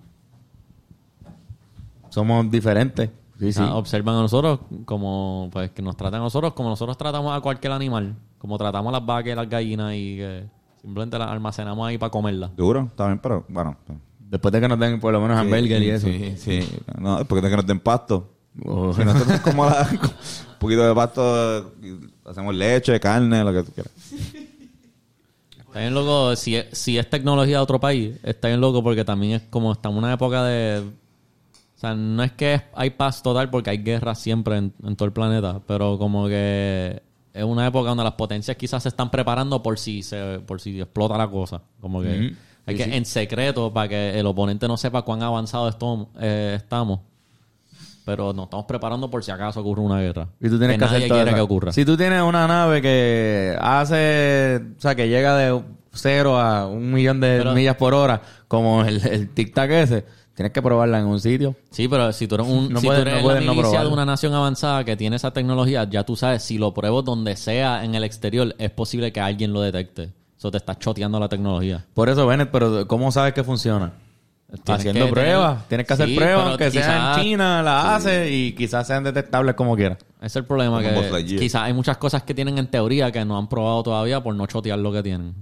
Somos diferentes. Sí, sí. Ah, observan a nosotros como, pues, que nos tratan a nosotros como nosotros tratamos a cualquier animal. Como tratamos a las vacas y las gallinas y que simplemente las almacenamos ahí para comerlas. Duro, está bien, pero bueno. Después de que nos den por lo menos hamburger y eso. Sí, sí. No, es porque que nos den pasto. Oh. Si nosotros como la- un poquito de pasto, hacemos leche, carne, lo que tú quieras. Está bien loco, si es, si es tecnología de otro país, está bien loco porque también es como estamos en una época de... O sea, no es que hay paz total porque hay guerra siempre en, en todo el planeta, pero como que es una época donde las potencias quizás se están preparando por si se por si explota la cosa. Como que hay Sí, que sí. en secreto para que el oponente no sepa cuán avanzado esto- eh, estamos. Pero nos estamos preparando por si acaso ocurre una guerra. Y tú tienes que, nadie hacer todo quiere eso. que ocurra. Si tú tienes una nave que hace, o sea, que llega de cero a un millón de Pero- millas por hora, como el, el tic-tac ese, tienes que probarla en un sitio. Sí, pero si tú eres, un, No si puedes- tú eres no puedes la no de una nación avanzada que tiene esa tecnología, ya tú sabes, si lo pruebo donde sea en el exterior, es posible que alguien lo detecte. Eso te está choteando la tecnología. Por eso, Bennett, pero ¿cómo sabes que funciona? Tienes Haciendo que pruebas. tener- Tienes que hacer Sí, pruebas, aunque sea en China, la hace y quizás sean detectables como quiera. Es el problema, Como que quizás hay muchas cosas que tienen en teoría que no han probado todavía por no chotear lo que tienen.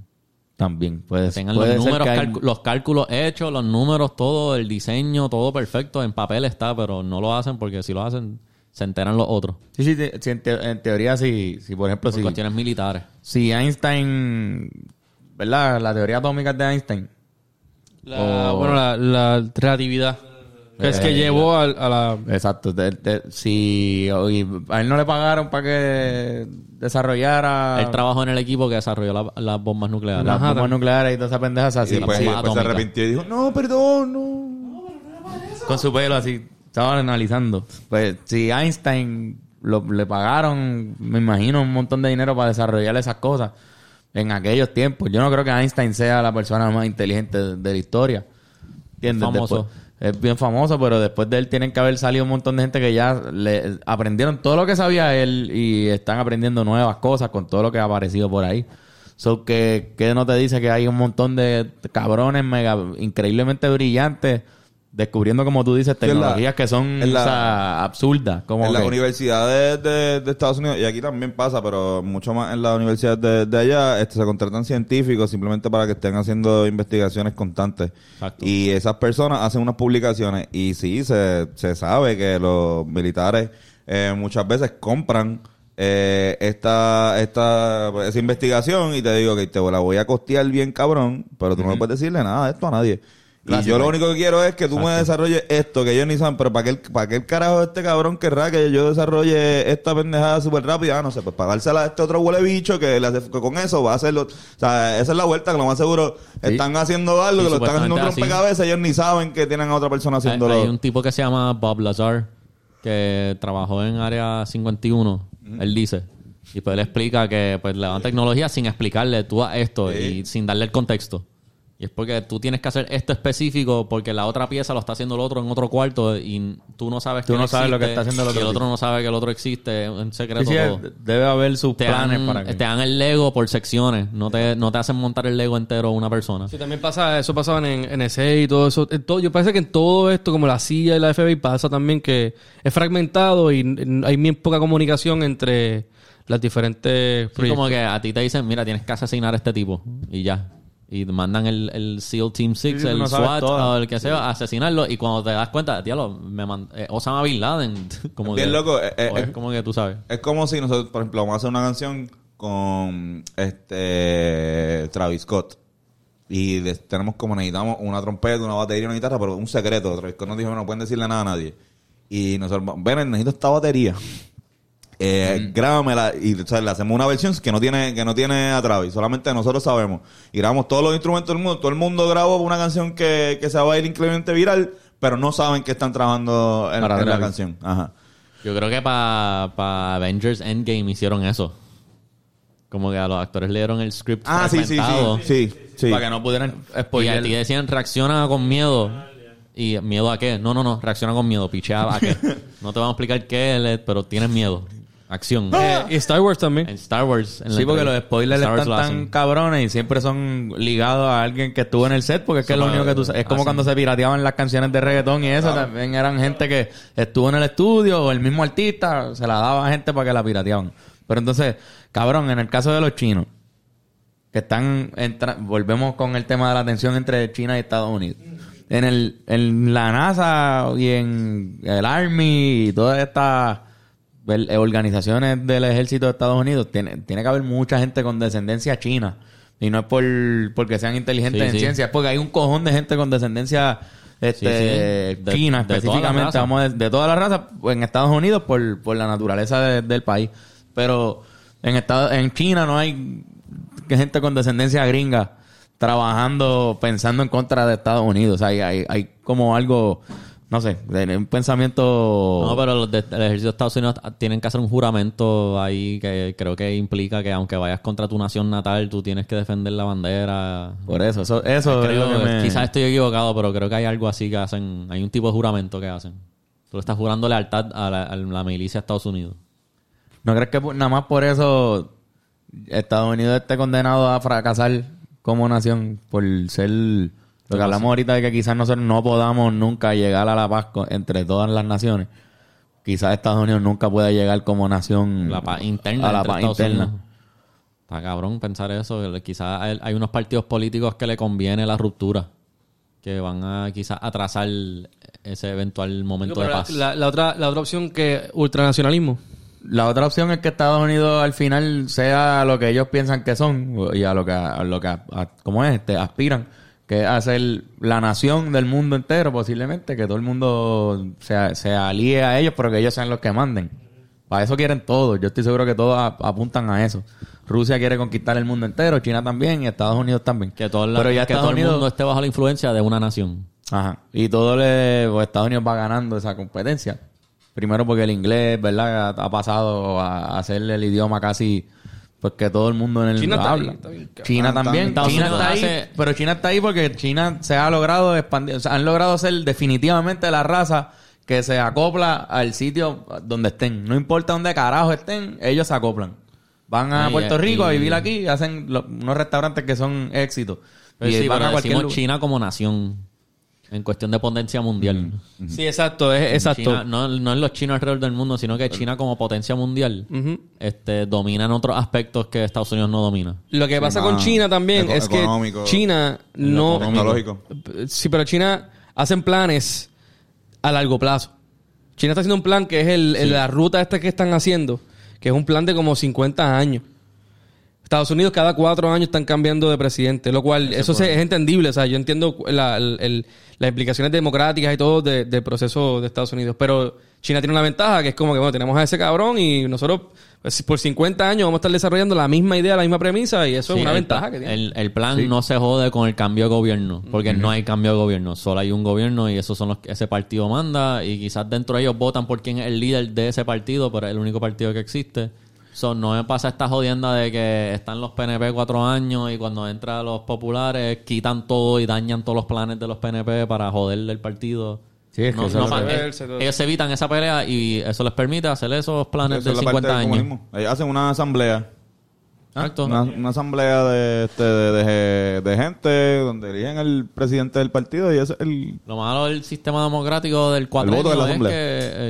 También puede, tengan puede los números, hay- los cálculos hechos, los números, todo, el diseño, todo perfecto, en papel está, pero no lo hacen porque si lo hacen, se enteran los otros. Sí, sí, te- sí, en, te- en teoría, si, si por ejemplo, Por si, cuestiones militares. si Einstein, ¿verdad? La teoría atómica de Einstein. La- O- Bueno, la, la relatividad. Que es que Eh, llevó al- a, la... Exacto. te- te- si y a él no le pagaron para que desarrollara Él trabajó en el equipo que desarrolló la- las bombas nucleares. las Ajá, bombas nucleares y todas esas pendejas Y así. y después se arrepintió y dijo, no, perdón, no. con su pelo así. Estaban analizando. Pues si Einstein lo- le pagaron, me imagino, un montón de dinero para desarrollar esas cosas en aquellos tiempos. Yo no creo que Einstein sea la persona más inteligente de, de la historia. ¿Entiendes? Famoso. Después- es bien famoso, pero después de él tienen que haber salido un montón de gente que ya le aprendieron todo lo que sabía él y están aprendiendo nuevas cosas con todo lo que ha aparecido por ahí. So que, que no te dice que hay un montón de cabrones mega increíblemente brillantes descubriendo, como tú dices, la- tecnologías que son la- o sea, absurdas. Como en las universidades de, de Estados Unidos, y aquí también pasa, pero mucho más en las universidades de, de allá, este, se contratan científicos simplemente para que estén haciendo investigaciones constantes. Exacto. Y esas personas hacen unas publicaciones y sí, se, se sabe que los militares eh, muchas veces compran eh, esta, esta, esa investigación y te digo que te la voy a costear bien cabrón, pero tú no puedes decirle nada de esto a nadie. Y yo lo único que quiero es que tú me desarrolles esto, que ellos ni saben, pero ¿para qué, para qué el carajo este cabrón querrá que yo desarrolle esta pendejada súper rápida? Ah, no sé, pues pagársela a este otro huele bicho que, le hace, que con eso va a hacerlo. O sea, esa es la vuelta, que lo más seguro están haciendo algo, Sí, que lo están haciendo un rompecabezas, ellos ni saben que tienen a otra persona haciéndolo. hay un tipo que se llama Bob Lazar que trabajó en Área 51, él dice. Y pues él explica que pues le dan tecnología sin explicarle tú a esto y sin darle el contexto. Y es porque tú tienes que hacer esto específico porque la otra pieza lo está haciendo el otro en otro cuarto y tú no sabes Tú que no sabes lo que existe, está haciendo el otro Y el otro no sabe que el otro existe, es un secreto Sí, debe haber sus Te planes dan, para que... te dan el Lego por secciones, no te, no te hacen montar el Lego entero una persona. Sí, también pasa, eso pasaba en NSA y todo eso. En todo, yo parece que en todo esto, como la CIA y la FBI, pasa también que es fragmentado y hay bien poca comunicación entre las diferentes Sí, como que a ti te dicen, mira, tienes que asesinar a este tipo. Y ya. Y mandan el, el SEAL Team 6, Sí, sí, tú el no SWAT todo. o el que sea, a asesinarlo. Y cuando te das cuenta, tío, me eh, Osama Bin Laden. como Bien que, loco, eh, eh, o es eh. como que tú sabes. Es como si nosotros, por ejemplo, vamos a hacer una canción con este Travis Scott. Y tenemos como necesitamos una trompeta, una batería, una guitarra, pero un secreto. Travis Scott nos dijo, no pueden decirle nada a nadie. Y nosotros, ven, necesito esta batería. Eh, Grábamela y o sea, le hacemos una versión que no tiene que no tiene a Travis, solamente nosotros sabemos. Y grabamos todos los instrumentos del mundo. Todo el mundo grabó una canción que, que se va a ir increíblemente viral, pero no saben que están trabajando en, Para en la canción. Ajá. Yo creo que para Avengers Endgame hicieron eso. Como que a los actores le dieron el script Ah, sí, sí, sí. Sí, sí. Para que no pudieran Y a spoiler. ti decían, reacciona con miedo. ¿Y miedo a qué? No, no, no, reacciona con miedo. Pichea a qué. No te vamos a explicar qué es, pero tienes miedo. Acción. Eh, y Star Wars también. En Star Wars. en Sí, porque los spoilers Star Wars están tan cabrones y siempre son ligados a alguien que estuvo en el set, porque es que es lo único que tú sabes. Es como cuando se pirateaban las canciones de reggaetón y eso, también eran gente que estuvo en el estudio o el mismo artista se la daba a gente para que la pirateaban. Pero entonces, cabrón, en el caso de los chinos, que están, entra- volvemos con el tema de la tensión entre China y Estados Unidos. En, el, en la NASA y en el Army y todas estas organizaciones del ejército de Estados Unidos, tiene, tiene que haber mucha gente con descendencia china. Y no es por porque sean inteligentes Sí, en sí. ciencia, es porque hay un cojón de gente con descendencia este, Sí. De- china de específicamente, raza. vamos a- de toda la raza, pues, en Estados Unidos por, por la naturaleza de- del país. Pero en, Estados, en China no hay gente con descendencia gringa trabajando, pensando en contra de Estados Unidos. Hay, hay, hay como algo no sé, un pensamiento... No, pero los del ejército de Estados Unidos tienen que hacer un juramento ahí que creo que implica que aunque vayas contra tu nación natal, tú tienes que defender la bandera. Por eso, eso, eso es Creo- lo que me... Quizás estoy equivocado, pero creo que hay algo así que hacen. Hay un tipo de juramento que hacen. Tú le estás jurando lealtad a la, a la milicia de Estados Unidos. ¿No crees que nada más por eso Estados Unidos esté condenado a fracasar como nación por ser lo que hablamos ahorita de que quizás nosotros no podamos nunca llegar a la paz entre todas las naciones? Quizás Estados Unidos nunca pueda llegar como nación La paz interna. a la paz Estados interna. Unidos. Está cabrón pensar eso. Quizás hay, unos partidos políticos que le conviene la ruptura. Que van a quizás atrasar ese eventual momento Pero de paz. la- la otra, la otra opción que ultranacionalismo. La otra opción es que Estados Unidos al final sea lo que ellos piensan que son y a lo que, a lo que a- a- ¿cómo es? Este, aspiran, que es hacer la nación del mundo entero posiblemente, que todo el mundo se, se alíe a ellos, pero que ellos sean los que manden. Para eso quieren todos. Yo estoy seguro que todos a- apuntan a eso. Rusia quiere conquistar el mundo entero, China también y Estados Unidos también. que todo, la- pero ya que Estados todo el Unidos... mundo esté bajo la influencia de una nación. Ajá. Y todo le, pues, Estados Unidos va ganando esa competencia. Primero porque el inglés, ¿verdad? Ha, ha pasado a, a ser el idioma casi, pues que todo el mundo en el China está habla. ahí, está bien, cabrón. China Están- también. China está ahí. Hace- Pero China está ahí porque China se ha logrado expandir, o sea, han logrado ser definitivamente la raza que se acopla al sitio donde estén. No importa dónde carajo estén, ellos se acoplan. Van a Puerto Rico a vivir aquí y hacen lo- unos restaurantes que son éxitos. Pero y sí, van pero a cualquier decimos lugar. China como nación. En cuestión de potencia mundial. Sí, exacto, es exacto. China- no, no es los chinos alrededor del mundo, sino que China como potencia mundial Ujú. este, domina en otros aspectos que Estados Unidos no domina. Lo que pasa con China también eco- es que China no... Tecnológico. Sí, pero China hacen planes a largo plazo. China está haciendo un plan que es el, el- la ruta esta que están haciendo, que es un plan de como 50 años. Estados Unidos cada cuatro años están cambiando de presidente, lo cual eso se- es entendible. O sea, yo entiendo la- el- el- las implicaciones democráticas y todo de- del proceso de Estados Unidos. Pero China tiene una ventaja que es como que, bueno, tenemos a ese cabrón y nosotros pues, por 50 años vamos a estar desarrollando la misma idea, la misma premisa y eso Sí, es una el, ventaja que tiene. el, el plan no se jode con el cambio de gobierno, porque no hay cambio de gobierno, solo hay un gobierno y esos son los que ese partido manda y quizás dentro de ellos votan por quién es el líder de ese partido, pero es el único partido que existe. So, no me pasa esta jodienda de que están los PNP cuatro años y cuando entran los populares quitan todo y dañan todos los planes de los PNP para joderle el partido. Sí, es que No- no eh, ellos se evitan esa pelea y eso les permite hacer esos planes Eso de es la parte 50 del años. Ellos hacen una asamblea. Exacto. Una, una asamblea de, este, de, de- de gente donde eligen el presidente del partido y ese es el... Lo malo del sistema democrático del voto de la cuatrenio es que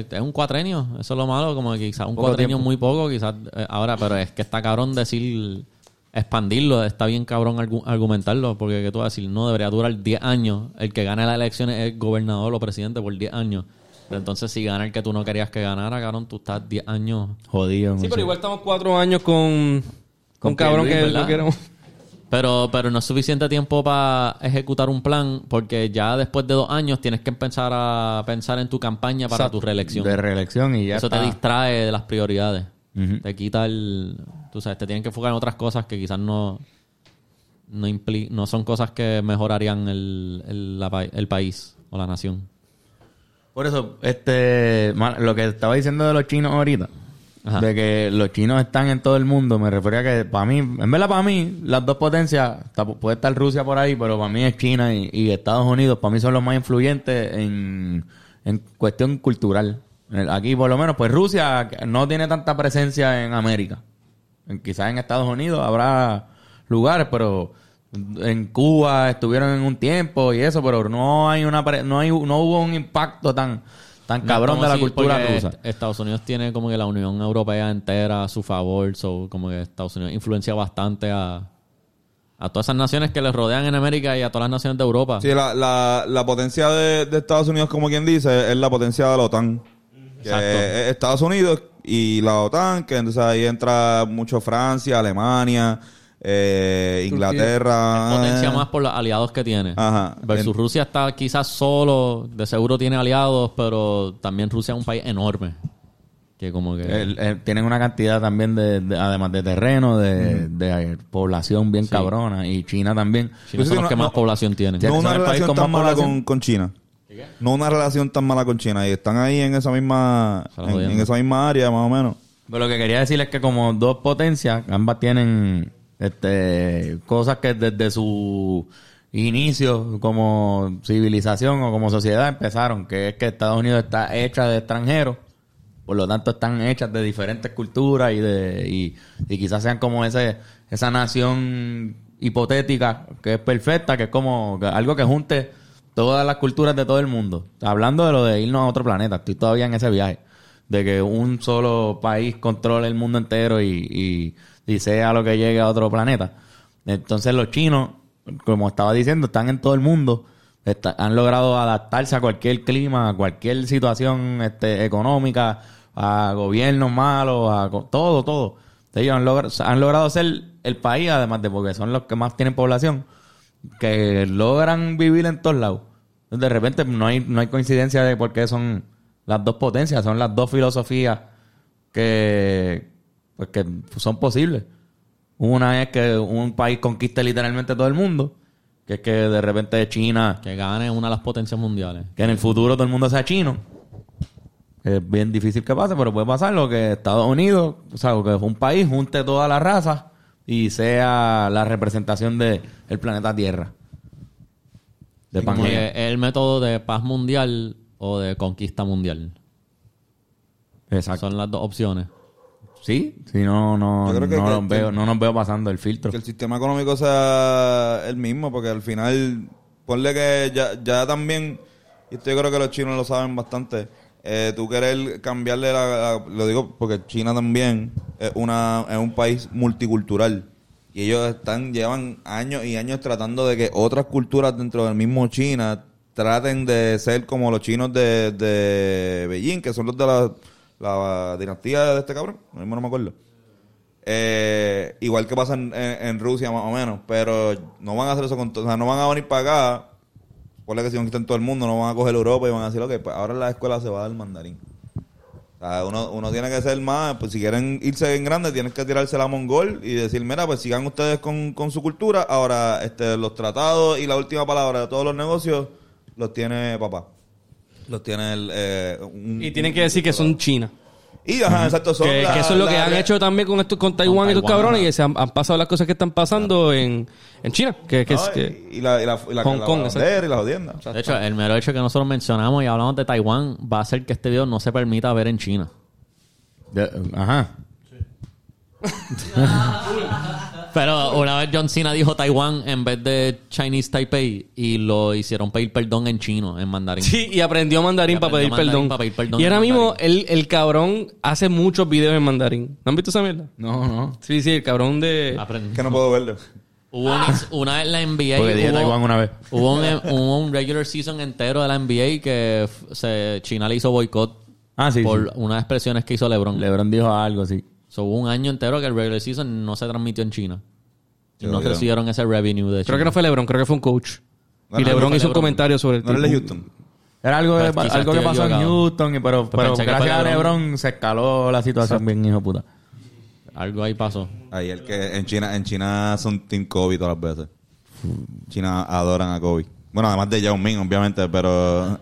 eh, es un cuatrenio. Eso es lo malo, como que quizás un Poco cuatrenio tiempo. muy poco, quizás eh, ahora, pero es que está cabrón decir expandirlo, está bien cabrón argu- argumentarlo, porque que tú vas a decir, no, debería durar 10 años. El que gane las elecciones es gobernador o presidente por 10 años. Pero entonces si gana el que tú no querías que ganara, cabrón, tú estás 10 años. Jodido. Sí, pero igual estamos cuatro años con, con, cabrón que ¿verdad? queremos. Pero, pero no es suficiente tiempo para ejecutar un plan, porque ya después de dos años tienes que empezar a pensar en tu campaña para tu reelección. De reelección y ya Eso está. te distrae de las prioridades. Te quita el... Tú sabes, te tienen que enfocar en otras cosas que quizás no... No, impli- no son cosas que mejorarían el, el, la pa- el país o la nación. Por eso, este, lo que estaba diciendo de los chinos ahorita, De que los chinos están en todo el mundo, me refería a que para mí, en verdad para mí, las dos potencias, puede estar Rusia por ahí, pero para mí es China y, y Estados Unidos, para mí son los más influyentes en, en cuestión cultural. El- Aquí por lo menos, pues Rusia no tiene tanta presencia en América. Quizás en Estados Unidos habrá lugares, pero en Cuba estuvieron en un tiempo y eso, pero no hay una no hay no hubo un impacto tan tan cabrón de la si- cultura rusa. est- Estados Unidos tiene como que la Unión Europea entera a su favor. So, como que Estados Unidos influencia bastante a, a todas esas naciones que les rodean en América y a todas las naciones de Europa. Sí, la, la, la potencia de, de Estados Unidos, como quien dice, es la potencia de la OTAN. Que es Estados Unidos y la OTAN, que entonces ahí entra mucho Francia, Alemania, eh, Inglaterra. potencia más por los aliados que tiene. Ajá. Versus En- Rusia está quizás solo, de seguro tiene aliados, pero también Rusia es un país enorme. Que como que... El- el- tienen una cantidad también de, de- además de terreno, de, de población bien cabrona y China también. China son los no- que más no- población tienen. No una relación con tan mala con, con China. no una relación tan mala con China y están ahí en esa misma en, en esa misma área más o menos. Pero lo que quería decir es que como dos potencias, ambas tienen este cosas que desde su inicio como civilización o como sociedad empezaron, que es que Estados Unidos está hecha de extranjeros, por lo tanto están hechas de diferentes culturas y de y, quizás sean como ese esa nación hipotética que es perfecta, que es como algo que junte todas las culturas de todo el mundo. Hablando de lo de irnos a otro planeta, estoy todavía en ese viaje. De que un solo país controle el mundo entero y, y sea lo que llegue a otro planeta. Entonces los chinos, como estaba diciendo, están en todo el mundo. Han logrado adaptarse a cualquier clima, a cualquier situación este, económica, a gobiernos malos, a todo, todo. Ellos han, logra- han logrado ser el país, además de porque son los que más tienen población, que logran vivir en todos lados. De repente no hay, no hay coincidencia de por qué son las dos potencias, son las dos filosofías que, pues, que son posibles. Una es que un país conquiste literalmente todo el mundo, que es que de repente China, Que gane una de las potencias mundiales. que en el futuro todo el mundo sea chino. Es bien difícil que pase, pero puede pasar lo que Estados Unidos, o sea, que un país junte toda la raza y sea la representación del el planeta Tierra. De es el método de paz mundial o de conquista mundial. Exacto. Son las dos opciones. Sí, sí, no, no, no, nos veo, no nos veo pasando el filtro. Que el sistema económico sea el mismo, porque al final, ponle que ya, ya también, y esto yo creo que los chinos lo saben bastante, eh, tú querer cambiarle la, la- lo digo porque China también es, una, es un país multicultural. Y ellos están, llevan años y años tratando de que otras culturas dentro del mismo China traten de ser como los chinos de, de Beijing, que son los de la, la dinastía de este cabrón, mismo no me acuerdo. Eh, igual que pasa en, en- Rusia más o menos, pero no van a hacer eso con o sea, no van a venir para acá, por que si conquistan todo el mundo, no van a coger Europa y van a decir, ok, pues ahora la escuela se va dar mandarín. O sea, uno, uno tiene que ser más, pues si quieren irse en grande, tienen que tirarse la mongol y decir, mira, pues sigan ustedes con, con su cultura, ahora este los tratados y la última palabra de todos los negocios los tiene papá. Los tiene el... eh, un- Y tienen que decir que son China. Y ajá, exacto, son Que, la- que eso es lo la- que han la- hecho también con esto, con Taiwán y estos cabrones, y se han, han pasado las cosas que están pasando en, en China. Que, que es No, que, y, la, y la, y la, Hong la Kong, bandera y la jodienda. De hecho, el mero hecho que nosotros mencionamos y hablamos de Taiwán va a hacer que este video no se permita ver en China. De- ajá. Pero una vez John Cena dijo Taiwán en vez de Chinese Taipei y lo hicieron pedir perdón en chino, en mandarín. Sí, y aprendió mandarín, Y para, pedir mandarín perdón. para pedir perdón Y ahora mismo el, el cabrón hace muchos videos en mandarín. ¿No han visto esa mierda? No, no. Sí, sí, el cabrón de... Aprendió. Que no puedo verlo. Hubo un- una vez la NBA Porque hubo, Taiwán una vez. hubo un, hubo un regular season entero de la NBA que se, China le hizo boicot Ah, sí, por sí. unas expresiones que hizo LeBron. LeBron dijo algo así. So, hubo un año entero que el regular season no se transmitió en China. Y no creo. recibieron ese revenue de Creo China. que no fue LeBron, creo que fue un coach. No, y no, LeBron hizo un LeBron. comentario sobre el No era el de tipo. Houston. Era algo, de- Pues quizás algo que pasó en. Houston, y pero, pero pensé que gracias a LeBron. LeBron se escaló la situación bien, hijo de puta. Algo ahí pasó. Ahí el que en China, en China son Team Kobe todas las veces. China adoran a Kobe. Bueno, además de Yao Ming, obviamente, pero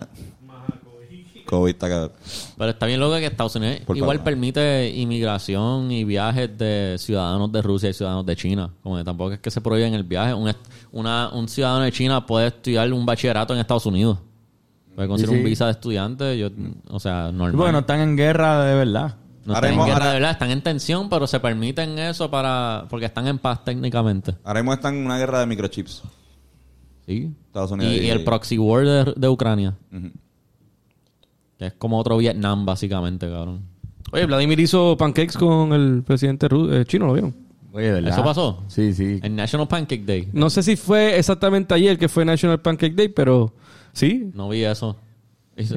Kobe está cabrón. Pero está bien loco que Estados Unidos Por igual permite inmigración y viajes de ciudadanos de Rusia y ciudadanos de China. Como que tampoco es que se prohíben el viaje. Un, est- una- un ciudadano de China puede estudiar un bachillerato en Estados Unidos. Puede conseguir Sí, sí. un visa de estudiante. Yo, o sea, normal. Porque no están en guerra de verdad. No están en guerra ahora- de verdad, están en tensión, pero se permiten eso para porque están en paz técnicamente. Ahora mismo están en una guerra de microchips. Sí. Estados Y, Unidos y el proxy war de, de Ucrania. Que es como otro Vietnam, básicamente, cabrón. Oye, Vladimir hizo pancakes con el presidente eh, chino, ¿lo vieron? Oye, ¿verdad? ¿Eso pasó? Sí, sí. El National Pancake Day. No sé si fue exactamente ayer que fue National Pancake Day, pero sí. No vi eso.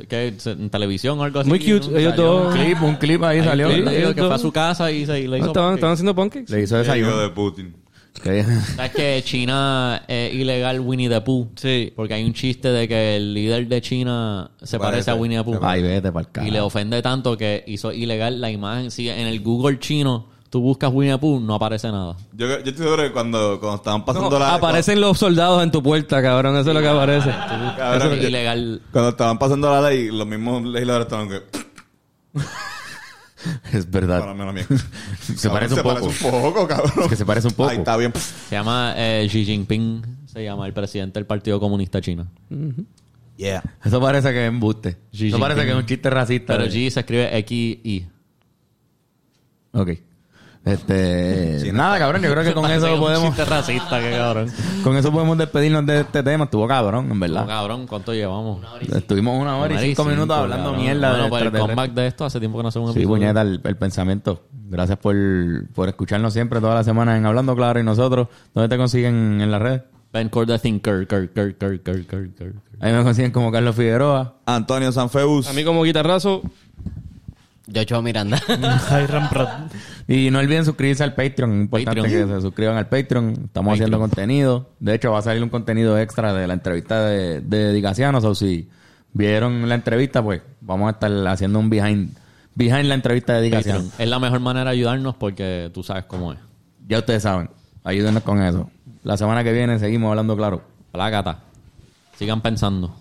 ¿Qué? ¿En televisión o algo así? Muy cute. ¿no? Ellos dos- Un clip, un clip ahí Ahí salió. que fue a su casa y se y le hizo estaban, estaban haciendo pancakes. Le hizo desayuno. de Putin. ¿Sabes que China es ilegal Winnie the Pooh? Sí. Porque hay un chiste de que el líder de China se parece a. Winnie the Pooh. Ay, vete Y le ofende tanto que hizo ilegal la imagen. Sí, en el Google chino, tú buscas Winnie the Pooh, no aparece nada. Yo, yo estoy seguro que cuando, cuando estaban pasando No, la... aparecen los soldados en tu puerta, cabrón. Eso es lo que aparece. Cabrón, Eso es yo- ilegal. Cuando estaban pasando la ley, los mismos legisladores estaban que... Es verdad. Para mí, la mía. Se parece un poco. Se parece un poco, cabrón. Es que se parece un poco. Ahí está bien. Se llama eh, Xi Jinping, se llama el presidente del Partido Comunista Chino. Yeah. Eso parece que es embuste. Xi Eso parece que es un chiste racista. Pero Xi se escribe X-I. Ok. Este... Sí, nada, cabrón. Yo creo que con eso podemos... racista, cabrón. Con eso podemos despedirnos de este tema. Estuvo cabrón, en verdad. cabrón, ¿cuánto llevamos? Estuvimos una hora y Una cinco minutos hablando cabrón. mierda Bueno, de pues el comeback de esto hace tiempo que no hacemos un Sí, episodio. puñeta, el, el pensamiento. Gracias por, por escucharnos siempre toda la semana en Hablando Claro y nosotros. ¿Dónde te consiguen en las redes? Ben the Thinker. Cur, cur. Ahí me consiguen como Carlos Figueroa. Antonio Sanfeus. A mí como guitarrazo, Joshua Miranda. Y no olviden suscribirse al Patreon. Es importante Patreon. que se suscriban al Patreon. Estamos haciendo contenido. De hecho, va a salir un contenido extra de la entrevista de, de Digacianos. O si vieron la entrevista, pues vamos a estar haciendo un behind, behind la entrevista de Digacianos. Patreon. Es la mejor manera de ayudarnos porque tú sabes cómo es. Ya ustedes saben. Ayúdenos con eso. La semana que viene seguimos hablando claro. Plácata. Sigan pensando.